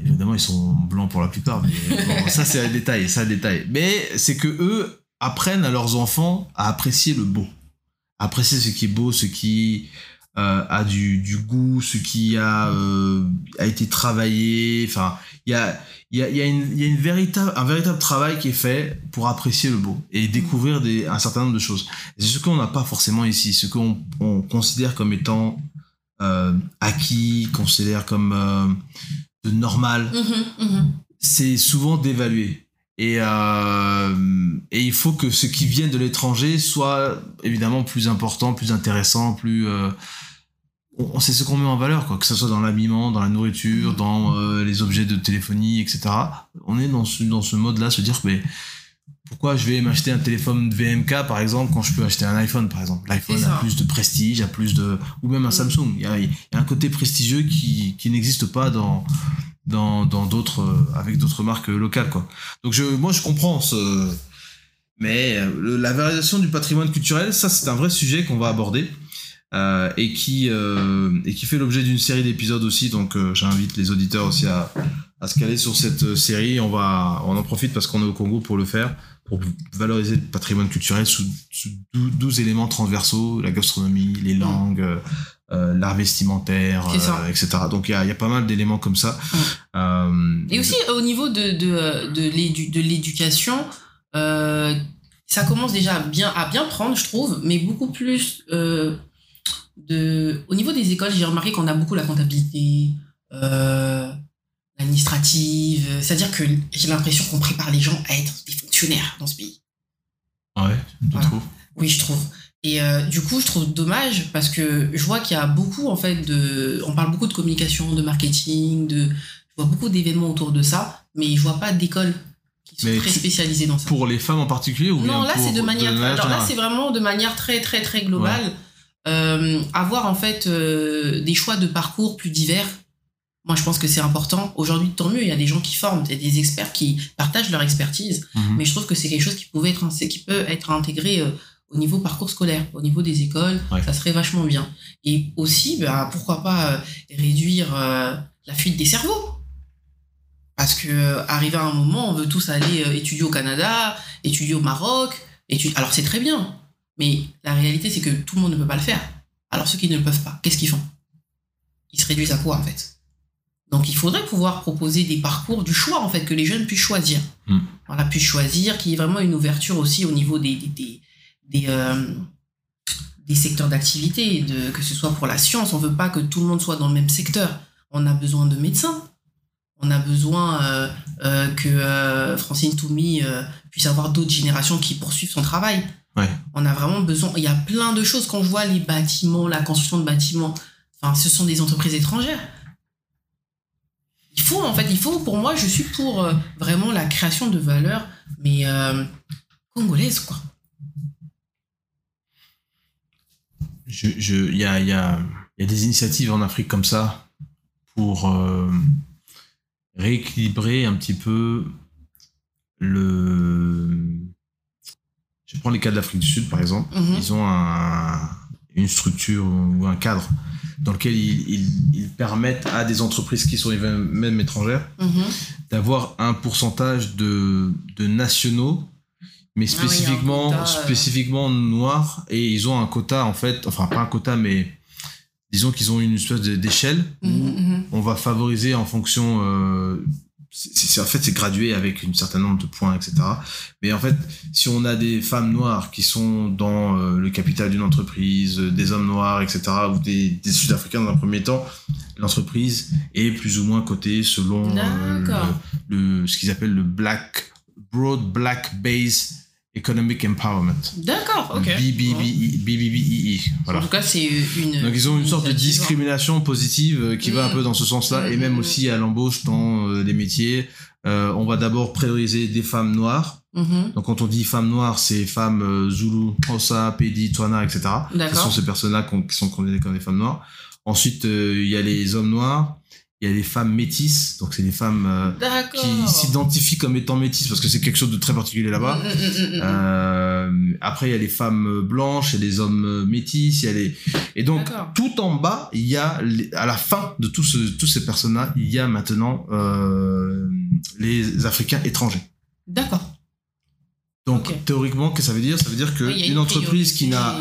Évidemment ils sont blancs pour la plupart, mais bon, ça c'est un détail, un détail. Mais c'est que eux apprennent à leurs enfants à apprécier le beau, apprécier ce qui est beau, ce qui euh, a du, du goût, ce qui a euh, a été travaillé. Enfin, il y a il y a, y a, une, y a une véritable, un véritable travail qui est fait pour apprécier le beau et découvrir des, un certain nombre de choses. C'est ce qu'on n'a pas forcément ici, ce qu'on on considère comme étant euh, acquis, considère comme de normal, Mhm, mhm. c'est souvent dévalué. Et, euh, et il faut que ce qui vient de l'étranger soit évidemment plus important, plus intéressant, plus... euh, on, on sait ce qu'on met en valeur, quoi, que ce soit dans l'habillement, dans la nourriture, dans euh, les objets de téléphonie, etc. On est dans ce, dans ce mode-là, se dire, mais pourquoi je vais m'acheter un téléphone VMK, par exemple, quand je peux acheter un iPhone, par exemple? L'iPhone a plus de prestige, a plus de... Ou même un Mm. Samsung. Il y a, il y a un côté prestigieux qui, qui n'existe pas dans dans dans d'autres euh, avec d'autres marques locales quoi. Donc je moi je comprends ce mais euh, le- la valorisation du patrimoine culturel ça c'est un vrai sujet qu'on va aborder euh, et qui euh, et qui fait l'objet d'une série d'épisodes aussi donc euh, j'invite les auditeurs aussi à à se caler sur cette euh, série on va on en profite parce qu'on est au Congo pour le faire pour valoriser le patrimoine culturel sous, sous 12, 12 éléments transversaux la gastronomie les langues euh, euh, l'art vestimentaire euh, etc donc il y a, il y a pas mal d'éléments comme ça. Euh, Et aussi au niveau de, de, de l'édu- de l'éducation, ça commence déjà à bien, à bien prendre, je trouve, mais beaucoup plus de... Au niveau des écoles, j'ai remarqué qu'on a beaucoup la comptabilité, euh, l'administrative, c'est-à-dire que j'ai l'impression qu'on prépare les gens à être des dans ce pays. ouais je Voilà. trouve Oui, je trouve. Et euh, du coup, je trouve dommage parce que je vois qu'il y a beaucoup, en fait, de. On parle beaucoup de communication, de marketing, de. Je vois beaucoup d'événements autour de ça, mais je vois pas d'écoles qui sont Mais très spécialisées dans ça. pour les femmes en particulier ou non, bien là, c'est de manière. alors là, c'est vraiment de manière très, très, très globale. Euh, avoir, en fait, euh, des choix de parcours plus divers. Moi, je pense que c'est important. Aujourd'hui, tant mieux, il y a des gens qui forment, il y a des experts qui partagent leur expertise. Mhm. Mais je trouve que c'est quelque chose qui pouvait être, qui peut être intégré euh, au niveau parcours scolaire, au niveau des écoles, Ouais. ça serait vachement bien. Et aussi, bah, pourquoi pas euh, réduire euh, la fuite des cerveaux Parce que arrivé à un moment, on veut tous aller étudier au Canada, étudier au Maroc. Alors c'est très bien, mais la réalité c'est que tout le monde ne peut pas le faire. Alors ceux qui ne le peuvent pas, qu'est-ce qu'ils font? Ils se réduisent à quoi en fait? Donc il faudrait pouvoir proposer des parcours du choix en fait que les jeunes puissent choisir. Mm. Voilà, puissent choisir, qu'il y ait vraiment une ouverture aussi au niveau des des des, des, euh, des secteurs d'activité, de que ce soit pour la science. On veut pas que tout le monde soit dans le même secteur. On a besoin de médecins. On a besoin euh, euh, que Francine Toumi puisse avoir d'autres générations qui poursuivent son travail. Ouais. On a vraiment besoin. Il y a plein de choses quand je vois les bâtiments, la construction de bâtiments. Enfin, ce sont des entreprises étrangères. Il faut, en fait, il faut, pour moi, je suis pour euh, vraiment la création de valeur, mais euh, congolaise, quoi. Je, je, il y a, il y a, il y a des initiatives en Afrique comme ça pour euh, rééquilibrer un petit peu le. Je prends les cas de l'Afrique du Sud, par exemple. Mhm. Ils ont un, une structure ou un cadre dans lequel ils, ils, ils permettent à des entreprises qui sont même étrangères Mhm. d'avoir un pourcentage de, de nationaux, mais Ah oui, spécifiquement, quota, euh. spécifiquement noirs, et ils ont un quota en fait, enfin pas un quota, mais disons qu'ils ont une espèce d'échelle où Mhm, mhm. on va favoriser en fonction. euh, c'est- en fait, c'est gradué avec un certain nombre de points, etc. Mais en fait, si on a des femmes noires qui sont dans euh, le capital d'une entreprise, euh, des hommes noirs, etc., ou des, des Sud-Africains dans un premier temps, l'entreprise est plus ou moins cotée selon euh, le, le- ce qu'ils appellent le black, broad black base economic empowerment. D'accord, ok. BBBI BBBII. En Voilà. tout cas, c'est une. Donc ils ont une sorte de hein. discrimination positive euh, qui va un Mm. peu dans ce sens-là et même mm, aussi à l'embauche dans euh, les métiers. Euh, on va d'abord prioriser des femmes noires. Mhm. Donc quand on dit femmes noires, c'est femmes euh, Zulu, Xhosa, Pedi, Tswana, etc. Ce sont ces personnes-là qui sont considérées comme des femmes noires. Ensuite, euh, il y a les hommes noirs, il y a les femmes métisses. Donc c'est des femmes euh, qui s'identifient comme étant métisses parce que c'est quelque chose de très particulier là-bas. Mm, mm, mm. Euh, après, il y a les femmes blanches, il y a les hommes métis, il y a les... Et donc, tout en bas, il y a, les- à la fin de tous ce, tous ces personnes-là, il y a maintenant euh, les Africains étrangers. D'accord. Donc, théoriquement, qu'est-ce que ça veut dire? Ça veut dire Oui, il y a qu'une entreprise qui n'a...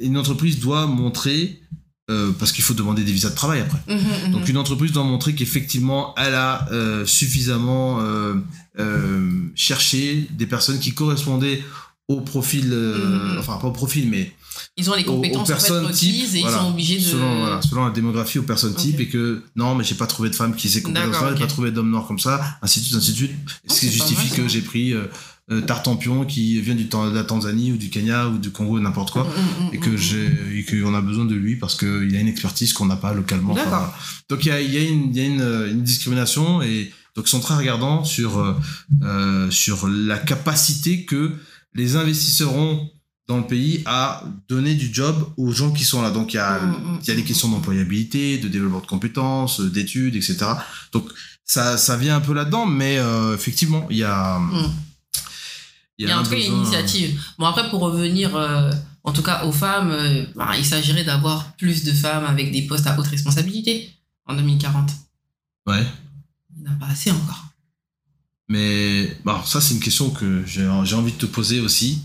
Une entreprise doit montrer... euh, parce qu'il faut demander des visas de travail après. Mhm, mhm. Donc une entreprise doit montrer qu'effectivement elle a euh, suffisamment euh, cherché des personnes qui correspondaient au profil, enfin pas au profil, mais ils ont les aux, aux compétences en fait, personnes requises et voilà, ils sont obligés de. selon, voilà, selon la démographie aux personnes Ok. types et que non mais j'ai pas trouvé de femme qui s'est compétences là, j'ai pas trouvé d'homme noir comme ça, ainsi de suite, ainsi de suite. Ah, Ce qui justifie que j'ai pris euh, Tartampion qui vient du, de la Tanzanie ou du Kenya ou du Congo n'importe quoi. Mm, mm, mm, Et que j'ai, et qu'on a besoin de lui parce qu'il a une expertise qu'on n'a pas localement. Enfin. Donc il y a, y a, une, y a une, euh, une discrimination et donc ils sont très regardants sur, euh, euh, sur la capacité que les investisseurs ont dans le pays à donner du job aux gens qui sont là. Donc il y a, il y a des questions d'employabilité, de développement de compétences, d'études, etc. Donc ça, ça vient un peu là-dedans, mais euh, effectivement, il y a... Mm. Il y a en un tout cas une initiative. Bon, après, pour revenir, euh, en tout cas, aux femmes, euh, bah, il s'agirait d'avoir plus de femmes avec des postes à haute responsabilité en 2040. Ouais. Il n'y en a pas assez encore. Mais bon, ça, c'est une question que j'ai envie de te poser aussi.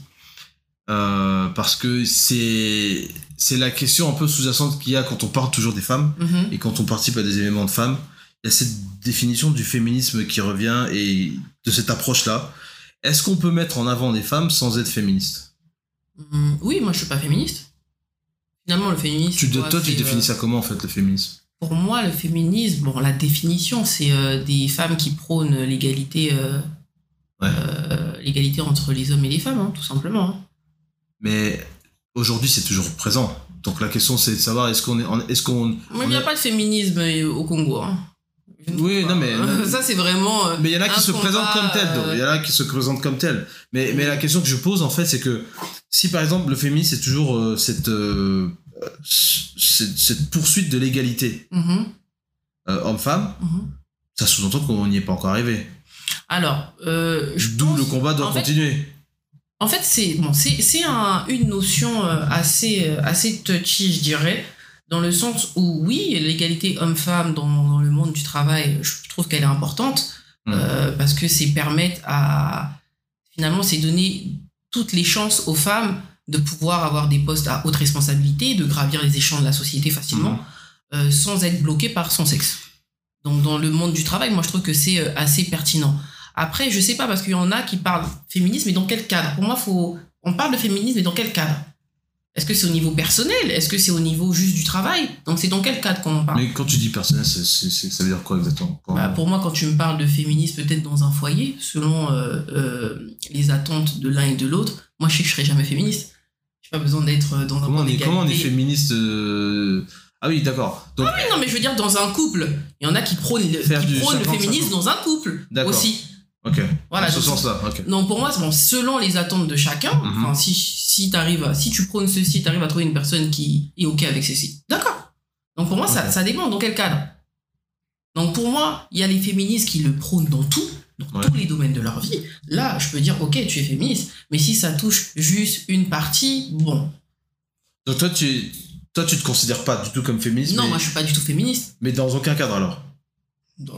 Euh, parce que c'est c'est la question un peu sous-jacente qu'il y a quand on parle toujours des femmes Mhm. et quand on participe à des événements de femmes. Il y a cette définition du féminisme qui revient et de cette approche-là. Est-ce qu'on peut mettre en avant des femmes sans être féministe? Mm, Oui, moi, je suis pas féministe. Finalement, le féminisme. tu, Toi, tu définis euh, ça comment en fait, le féminisme? Pour moi, le féminisme, bon, la définition, c'est euh, des femmes qui prônent l'égalité, euh, Ouais. euh, l'égalité entre les hommes et les femmes, hein, tout simplement. hein. Mais aujourd'hui, c'est toujours présent. Donc la question, c'est de savoir est-ce qu'on est, est-ce qu'on il n'y a pas de féminisme euh, au Congo. hein. Oui, non, mais- ça, c'est vraiment. euh, Mais il y en a qui se présentent comme tel, donc. Il y en a qui se présentent comme tel. Mais, mais la question que je pose, en fait, c'est que si par exemple le féminisme, c'est toujours euh, cette, euh, cette, cette poursuite de l'égalité mhm, euh, homme-femme, mhm. ça sous-entend qu'on n'y est pas encore arrivé. Alors, je D'où pense- le combat doit en fait, continuer. En fait, c'est bon, c'est c'est un, une notion assez assez touchy, je dirais, dans le sens où oui, l'égalité homme-femme dans, dans le monde du travail, je trouve qu'elle est importante Mm. euh, parce que c'est permettre à finalement c'est donner toutes les chances aux femmes de pouvoir avoir des postes à haute responsabilité, de gravir les échelons de la société facilement, Mhm. euh, sans être bloquées par son sexe. Donc dans le monde du travail, moi je trouve que c'est euh, assez pertinent. Après, je sais pas parce qu'il y en a qui parlent féminisme, mais dans quel cadre? Pour moi, faut on parle de féminisme, mais dans quel cadre? Est-ce que c'est au niveau personnel? Est-ce que c'est au niveau juste du travail? Donc c'est dans quel cadre qu'on parle? Mais quand tu dis personnel, ça veut dire quoi exactement? Bah, pour moi, quand tu me parles de féminisme, peut-être dans un foyer, selon euh, euh, les attentes de l'un et de l'autre, moi je sais que je serai jamais féministe. J'ai pas besoin d'être euh, dans un comment, on point est, comment on est féministe euh, Ah oui, d'accord. Donc, Oui, non, mais je veux dire, dans un couple, il y en a qui prônent qui prônent le 50-50. féminisme dans un couple D'accord. aussi. Ok. Voilà, dans ce donc- sens-là, ok. Donc pour moi, c'est bon, selon les attentes de chacun, Mhm. enfin, si, si, t'arrives si tu prônes ceci, tu arrives à trouver une personne qui est OK avec ceci. D'accord. Donc pour moi, ça, ça dépend dans quel cadre. Donc pour moi, il y a les féministes qui le prônent dans tout, dans Ouais. tous les domaines de leur vie. Là, je peux dire, OK, tu es féministe, mais si ça touche juste une partie, bon. Donc toi, tu, toi, tu te considères pas du tout comme féministe, Non, mais, moi, je suis pas du tout féministe. mais dans aucun cadre alors? Dans-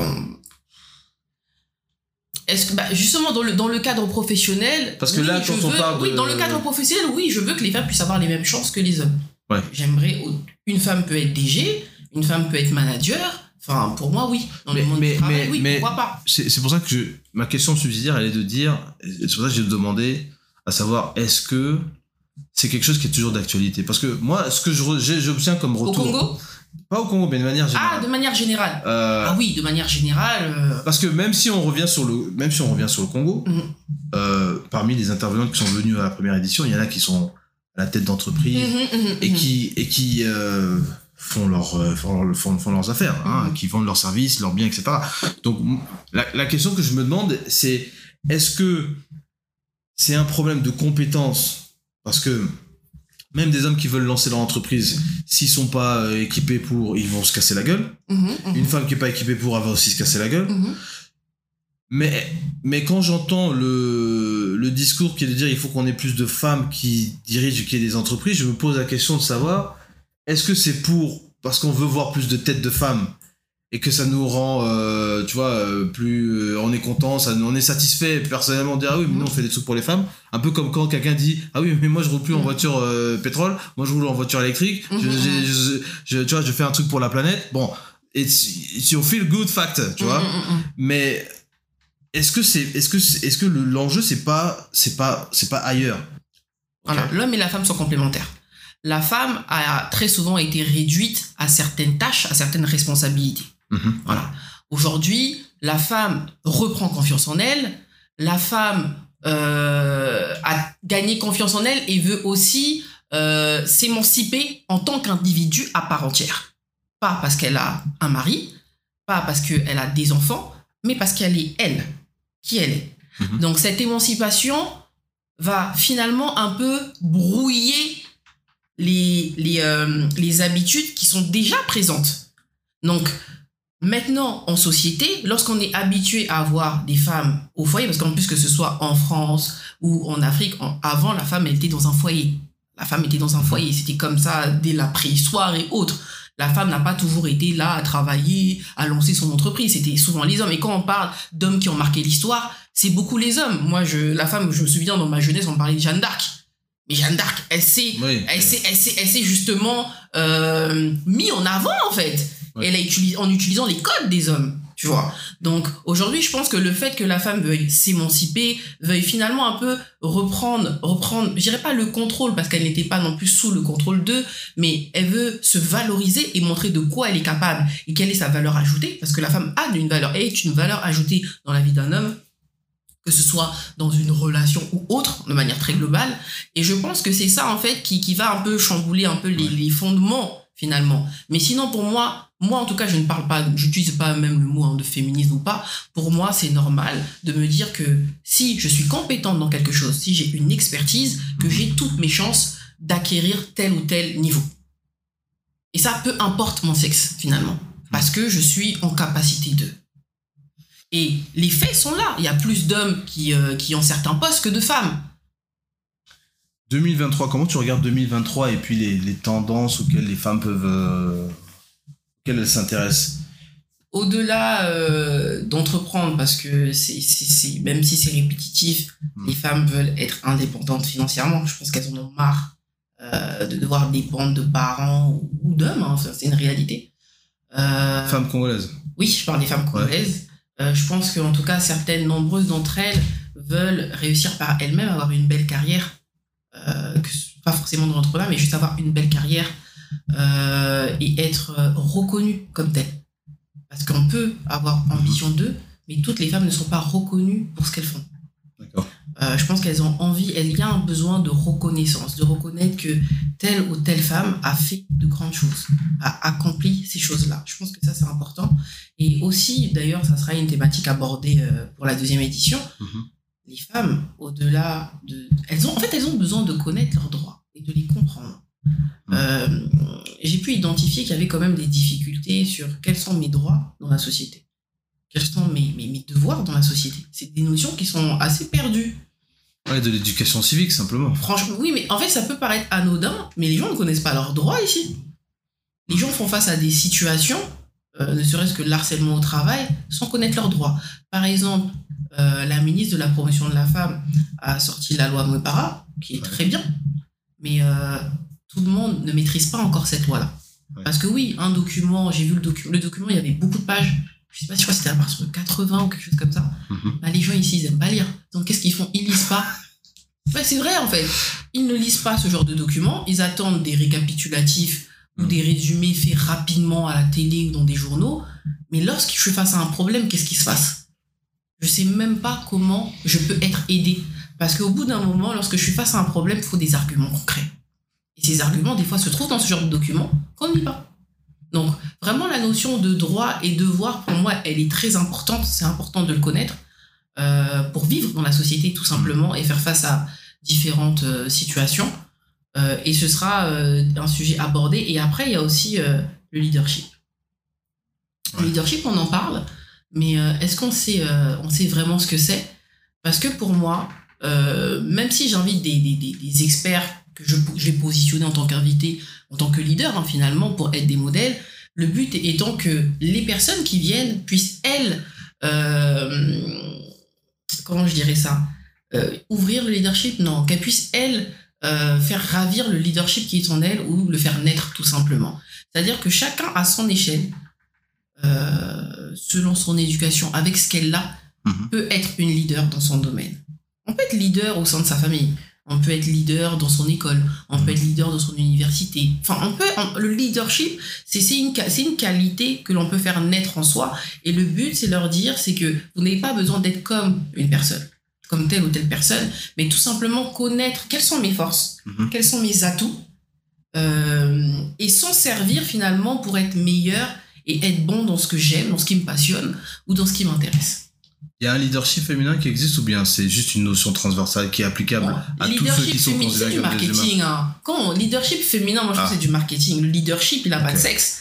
Est-ce que, bah, justement, dans le, dans le cadre professionnel. Parce que oui, là, quand on veux- parle Oui, de- dans le cadre professionnel, oui, je veux que les femmes puissent avoir les mêmes chances que les hommes. Ouais. J'aimerais. Une femme peut être DG, une femme peut être manager. Enfin, pour moi, oui. Dans Mais- le monde mais- du travail, mais- oui, mais- pourquoi pas C'est c'est pour ça que je- ma question subsidiaire, elle est de dire, c'est pour ça que j'ai demandé à savoir, est-ce que c'est quelque chose qui est toujours d'actualité? Parce que moi, ce que j'obtiens comme Au retour, Congo? Pas au Congo, mais de manière Ah, générale. de manière générale. Euh, Ah oui, de manière générale. euh, Parce que même si on revient sur le, même si on revient sur le Congo, Mhm. euh, parmi les intervenantes qui sont venues à la première édition, il y en a qui sont à la tête d'entreprise mhm, mhm, et qui et qui font leur font, font- font leurs affaires, hein, qui vendent leurs services, leurs biens, etc. Donc la, la question que je me demande, c'est est-ce que c'est un problème de compétence? Parce que même des hommes qui veulent lancer leur entreprise, s'ils sont pas euh, équipés pour, ils vont se casser la gueule. Mhm, mhm, Une femme qui est pas équipée pour, elle va aussi se casser la gueule. mhm. Mais, mais quand j'entends le, le discours qui est de dire il faut qu'on ait plus de femmes qui dirigent, qui aient des entreprises, je me pose la question de savoir est-ce que c'est pour parce qu'on veut voir plus de têtes de femmes et que ça nous rend, euh, tu vois, euh, plus, euh, on est content, ça, on est satisfait personnellement de dire ah oui mais nous on fait des trucs pour les femmes, un peu comme quand quelqu'un dit ah oui mais moi je roule plus en Mhm. voiture pétrole, moi je roule en voiture électrique, je, Mhm. j'ai- je- je- tu vois je fais un truc pour la planète, bon it's, it's your feel good factor, tu vois. Mhm, mhm, mhm. Mais est-ce que c'est est-ce que c'est- est-ce que le- l'enjeu c'est pas c'est pas c'est pas ailleurs? Voilà, l'homme et la femme sont complémentaires. La femme a très souvent été réduite à certaines tâches, à certaines responsabilités. Mhm. Voilà. Aujourd'hui, la femme reprend confiance en elle. La femme euh, a gagné confiance en elle et veut aussi euh, s'émanciper en tant qu'individu à part entière. Pas parce qu'elle a un mari, pas parce qu'elle a des enfants, mais parce qu'elle est elle, qui elle est. Mhm. Donc cette émancipation va finalement un peu brouiller les, les, euh, les habitudes qui sont déjà présentes. Donc, maintenant, en société, lorsqu'on est habitué à avoir des femmes au foyer, parce qu'en plus que ce soit en France ou en Afrique, en- avant, la femme, elle était dans un foyer. La femme était dans un foyer. C'était comme ça dès la préhistoire et autres. La femme n'a pas toujours été là à travailler, à lancer son entreprise. C'était souvent les hommes. Et quand on parle d'hommes qui ont marqué l'histoire, c'est beaucoup les hommes. Moi, je, la femme, je me souviens dans ma jeunesse, on parlait de Jeanne d'Arc. Mais Jeanne d'Arc, elle s'est, Oui. elle elle elle justement euh, mis en avant en fait. Ouais. Elle a utilisé, en utilisant les codes des hommes, tu vois. Donc aujourd'hui, je pense que le fait que la femme veuille s'émanciper, veuille finalement un peu reprendre, reprendre, je dirais pas le contrôle parce qu'elle n'était pas non plus sous le contrôle d'eux, mais elle veut se valoriser et montrer de quoi elle est capable et quelle est sa valeur ajoutée parce que la femme a une valeur, est une valeur ajoutée dans la vie d'un homme que ce soit dans une relation ou autre, de manière très globale. Et je pense que c'est ça, en fait, qui, qui va un peu chambouler un peu les, les fondements, finalement. Mais sinon, pour moi, moi, en tout cas, je ne parle pas, j'utilise pas même le mot hein, de féminisme ou pas. Pour moi, c'est normal de me dire que si je suis compétente dans quelque chose, si j'ai une expertise, que j'ai toutes mes chances d'acquérir tel ou tel niveau. Et ça, peu importe mon sexe, finalement. Parce que je suis en capacité de. Et les faits sont là. Il y a plus d'hommes qui, euh, qui ont certains postes que de femmes. 2023, comment tu regardes 2023 et puis les, les tendances auxquelles les femmes peuvent euh, auxquelles elles s'intéressent? Au-delà euh, d'entreprendre, parce que c'est, même si c'est répétitif, Hmm. les femmes veulent être indépendantes financièrement. Je pense qu'elles en ont marre euh, de devoir dépendre de parents ou, d'hommes. hein. Enfin, c'est une réalité. Euh, Femmes congolaises. Oui, je parle des femmes congolaises. Je pense qu'en tout cas, certaines, nombreuses d'entre elles veulent réussir par elles-mêmes, avoir une belle carrière. Euh, que pas forcément dans l'entrepreneuriat, mais juste avoir une belle carrière euh, et être euh, reconnues comme telles. Parce qu'on peut avoir ambition d'eux, mais toutes les femmes ne sont pas reconnues pour ce qu'elles font. Euh, je pense qu'elles ont envie, il y a un besoin de reconnaissance, de reconnaître que telle ou telle femme a fait de grandes choses, a accompli ces choses-là. Je pense que ça, c'est important. Et aussi, d'ailleurs, ça sera une thématique abordée euh, pour la deuxième édition. Mhm. Les femmes, au-delà de... Elles ont, en fait, elles ont besoin de connaître leurs droits et de les comprendre. Euh, J'ai pu identifier qu'il y avait quand même des difficultés sur quels sont mes droits dans la société. Quels sont mes, mes, mes devoirs dans la société. C'est des notions qui sont assez perdues. Ouais, de l'éducation civique, simplement. Franchement, oui, mais en fait, ça peut paraître anodin, mais les gens ne connaissent pas leurs droits ici. Les gens font face à des situations, euh, ne serait-ce que le harcèlement au travail, sans connaître leurs droits. Par exemple, euh, la ministre de la promotion de la femme a sorti la loi Mopara, qui est Ouais. très bien, mais euh, tout le monde ne maîtrise pas encore cette loi-là. Ouais. Parce que oui, un document, j'ai vu le document, le document, il y avait beaucoup de pages. Je sais pas si c'était à partir de 80 ou quelque chose comme ça Mhm. bah, les gens ici, ils aiment pas lire. Donc, qu'est-ce qu'ils font? Ils lisent pas. Ouais, c'est vrai, en fait. Ils ne lisent pas ce genre de documents. Ils attendent des récapitulatifs ou Mm. des résumés faits rapidement à la télé ou dans des journaux. Mais lorsque je suis face à un problème, qu'est-ce qui se passe? Je sais même pas comment je peux être aidé. Parce qu'au bout d'un moment, lorsque je suis face à un problème, il faut des arguments concrets. Et ces arguments, des fois, se trouvent dans ce genre de documents qu'on ne lit pas. Donc, vraiment, la notion de droit et devoir, pour moi, elle est très importante. C'est important de le connaître euh, pour vivre dans la société, tout simplement, et faire face à différentes euh, situations. Euh, et ce sera un sujet abordé. Et après, il y a aussi le leadership. Le leadership, on en parle, mais euh, est-ce qu'on sait, euh, sait vraiment ce que c'est? Parce que pour moi, euh, même si j'invite des, experts que je, je vais positionner en tant qu'invité, en tant que leader, hein, finalement, pour être des modèles, le but étant que les personnes qui viennent puissent, elles, comment je dirais ça? Ouvrir le leadership? Non, qu'elles puissent, elles, faire ravir le leadership qui est en elles ou le faire naître, tout simplement. C'est-à-dire que chacun à son échelle, selon son éducation, avec ce qu'elle a, Mhm. peut être une leader dans son domaine. On peut être leader au sein de sa famille. On peut être leader dans son école. On peut être leader dans son université. Enfin, on peut. on- le leadership, c'est c'est une, une qualité que l'on peut faire naître en soi. Et le but, c'est leur dire, c'est que vous n'avez pas besoin d'être comme une personne, comme telle ou telle personne, mais tout simplement connaître quelles sont mes forces, Mhm. quels sont mes atouts, euh, et s'en servir finalement pour être meilleur et être bon dans ce que j'aime, dans ce qui me passionne ou dans ce qui m'intéresse. Il y a un leadership féminin qui existe ou bien c'est juste une notion transversale qui est applicable Bon, à tous ceux qui sont considérés du comme des humains? marketing. Hein. Quand leadership féminin, moi je trouve Ah. que c'est du marketing. Le leadership, il n'a pas de sexe.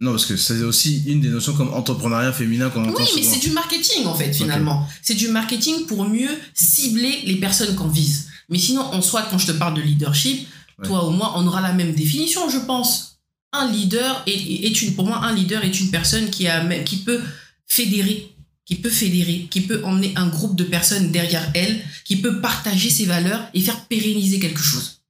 Non, parce que c'est aussi une des notions comme entrepreneuriat féminin qu'on entend Oui, mais c'est du marketing en fait, finalement. C'est du marketing pour mieux cibler les personnes qu'on vise. Mais sinon, en soi, quand je te parle de leadership, Ouais. toi ou moi, on aura la même définition, je pense. Un leader est, une, pour moi, un leader est une personne qui, a, qui peut fédérer, qui peut fédérer, qui peut emmener un groupe de personnes derrière elle, qui peut partager ses valeurs et faire pérenniser quelque chose.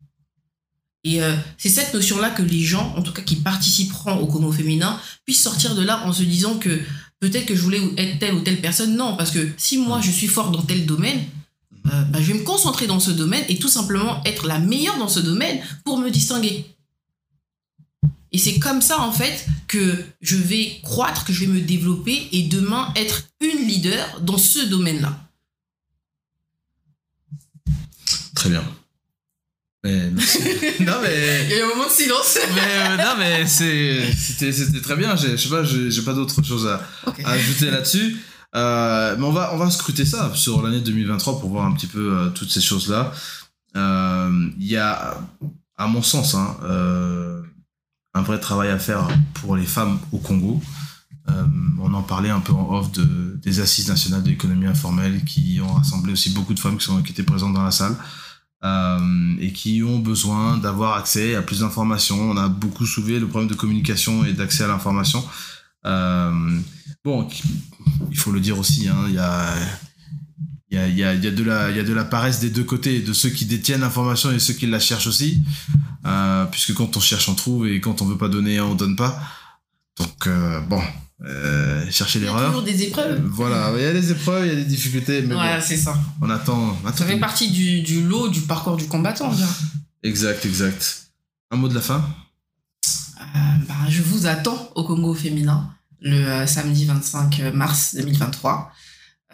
Et euh, c'est cette notion-là que les gens, en tout cas qui participeront au Congo féminin, puissent sortir de là en se disant que peut-être que je voulais être telle ou telle personne. Non, parce que si moi je suis fort dans tel domaine, euh, bah, je vais me concentrer dans ce domaine et tout simplement être la meilleure dans ce domaine pour me distinguer. Et c'est comme ça en fait que je vais croître, que je vais me développer et demain être une leader dans ce domaine-là. Très bien. Mais, merci. non, mais. Il y a eu un moment de silence. mais euh, non, mais c'était très bien. Je sais pas, j'ai pas d'autre chose à, ajouter là-dessus. Euh, mais on va, on va scruter ça sur l'année 2023 pour voir un petit peu euh, toutes ces choses-là. Il y a, à mon sens, hein, un vrai travail à faire pour les femmes au Congo. Euh, on en parlait un peu en off de, des assises nationales de l'économie informelle qui ont rassemblé aussi beaucoup de femmes qui, sont, qui étaient présentes dans la salle euh, et qui ont besoin d'avoir accès à plus d'informations. On a beaucoup soulevé le problème de communication et d'accès à l'information. Euh, bon, il faut le dire aussi, hein, il y a il y a, il y, a, il y, a de la, y a de la paresse des deux côtés, de ceux qui détiennent l'information et ceux qui la cherchent aussi. Euh, puisque quand on cherche, on trouve, et quand on veut pas donner, on donne pas. Donc, euh, bon, euh, chercher Il y a l'erreur. toujours des Euh, épreuves. Voilà, il y a des épreuves, il y a des difficultés, mais Voilà, bon, c'est ça. on attend. on attend. Ça fait partie du, du lot du parcours du combattant. bien. Exact, exact. Un mot de la fin? Euh, bah, je vous attends au Congo féminin le euh, samedi 25 mars 2023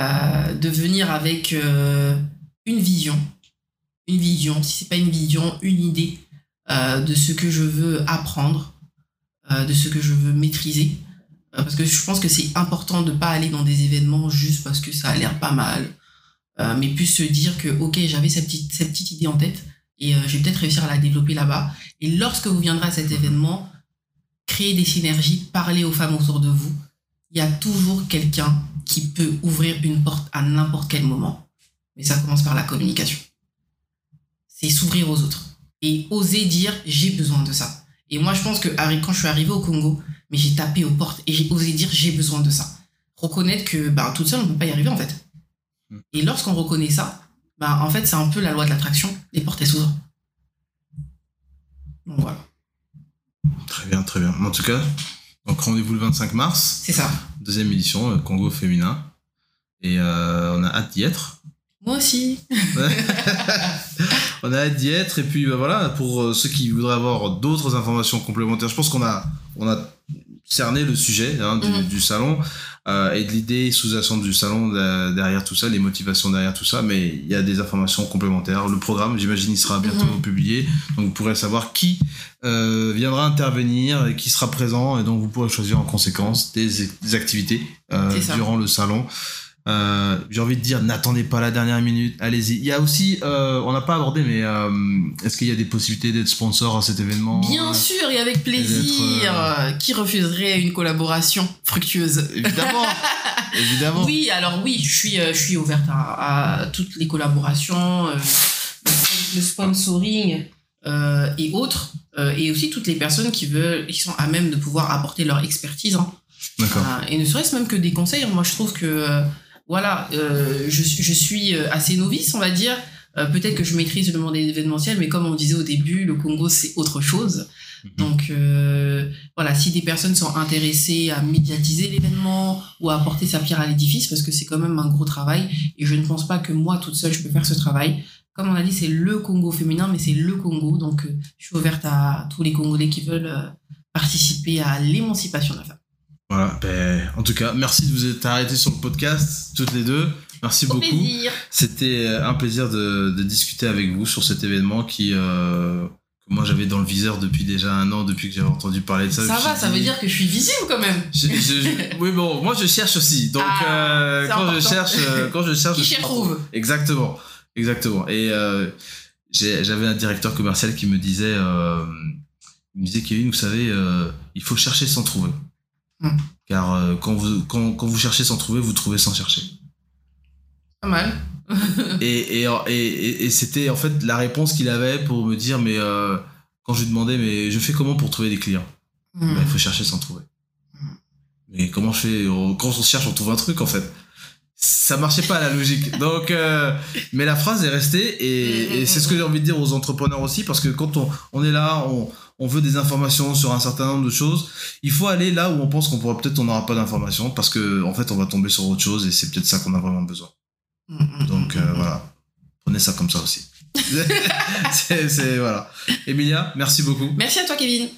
euh, de venir avec euh, une vision, une vision, si c'est pas une vision, une idée euh, de ce que je veux apprendre, euh, de ce que je veux maîtriser. Euh, parce que je pense que c'est important de pas aller dans des événements juste parce que ça a l'air pas mal, euh, mais plus se dire que ok j'avais cette petite, cette petite idée en tête et euh, je vais peut-être réussir à la développer là-bas. Et lorsque vous viendrez à cet événement, créer des synergies, parler aux femmes autour de vous. Il y a toujours quelqu'un qui peut ouvrir une porte à n'importe quel moment. Mais ça commence par la communication. C'est s'ouvrir aux autres et oser dire j'ai besoin de ça. Et moi, je pense que quand je suis arrivée au Congo, mais j'ai tapé aux portes et j'ai osé dire j'ai besoin de ça. Reconnaître que bah, toute seule, on ne peut pas y arriver en fait. Mm. Et lorsqu'on reconnaît ça, bah, en fait, c'est un peu la loi de l'attraction. Les portes, elles s'ouvrent. Donc voilà, Très bien, très bien. En tout cas, donc rendez-vous le 25 mars, c'est ça. deuxième édition, euh, Congo féminin. Et euh, on a hâte d'y être. Moi aussi. on a hâte d'y être. Et puis bah, voilà, pour euh, ceux qui voudraient avoir d'autres informations complémentaires, je pense qu'on a, on a cerné le sujet hein, du, Mhm. du salon euh, et de l'idée sous-jacente du salon de- derrière tout ça, les motivations derrière tout ça. Mais il y a des informations complémentaires. Le programme, j'imagine, il sera bientôt Mhm. publié. Donc vous pourrez savoir qui euh, viendra intervenir et qui sera présent. Et donc vous pourrez choisir en conséquence des, des activités euh, durant le salon. Euh, j'ai envie de dire, n'attendez pas la dernière minute, allez-y. Il y a aussi, euh, on n'a pas abordé, mais euh, est-ce qu'il y a des possibilités d'être sponsor à cet événement? Bien sûr et avec plaisir. Qui refuserait une collaboration fructueuse? Évidemment, évidemment. Oui, alors oui, je suis, je suis ouverte à, à toutes les collaborations, le, sponsoring et autres, et aussi toutes les personnes qui veulent, qui sont à même de pouvoir apporter leur expertise. hein. D'accord. Et ne serait-ce même que des conseils. Moi, je trouve que voilà, euh, je, suis- je suis euh, assez novice, on va dire. Euh, Peut-être que je maîtrise le monde événementiel, mais comme on disait au début, le Congo c'est autre chose. Mhm. Donc euh, voilà, si des personnes sont intéressées à médiatiser l'événement ou à apporter sa pierre à l'édifice, parce que c'est quand même un gros travail, et je ne pense pas que moi toute seule je peux faire ce travail. Comme on a dit, c'est le Congo féminin, mais c'est le Congo, donc euh, je suis ouverte à tous les Congolais qui veulent participer à l'émancipation de la femme. Voilà. Ben, en tout cas, merci de vous être arrêtés sur le podcast, toutes les deux. Merci Au beaucoup. C'était euh, un plaisir de, de discuter avec vous sur cet événement qui, euh, que moi j'avais dans le viseur depuis déjà un an, depuis que j'avais entendu parler de ça. Ça, va, ça veut dire que je suis visible quand même. Je- je- je- oui bon, moi je cherche aussi. Donc Ah, euh, quand je cherche, euh, quand je cherche, Qui je cherche trouve. Exactement, exactement. Et j'avais un directeur commercial qui me disait, il me disait Kevin, vous savez, il faut chercher sans trouver. Hmm. Car euh, quand vous quand, quand vous cherchez sans trouver, vous trouvez sans chercher. Pas mal. et et, et, c'était en fait la réponse qu'il avait pour me dire, mais euh, quand je lui demandais, mais je fais comment pour trouver des clients? Hmm. Bah, il faut chercher sans trouver. Mm. Mais comment je fais? Quand on cherche, on trouve un truc en fait. Ça marchait pas la logique. Donc, euh, mais la phrase est restée et, Mm, et c'est ce que j'ai envie de dire aux entrepreneurs aussi parce que quand on, on est là, on, on veut des informations sur un certain nombre de choses. Il faut aller là où on pense qu'on pourra peut-être on n'aura pas d'informations parce que en fait on va tomber sur autre chose et c'est peut-être ça qu'on a vraiment besoin. Hmm, Donc euh, voilà, prenez ça comme ça aussi. c'est c'est- voilà. Emilia, merci beaucoup. Merci à toi, Kevin.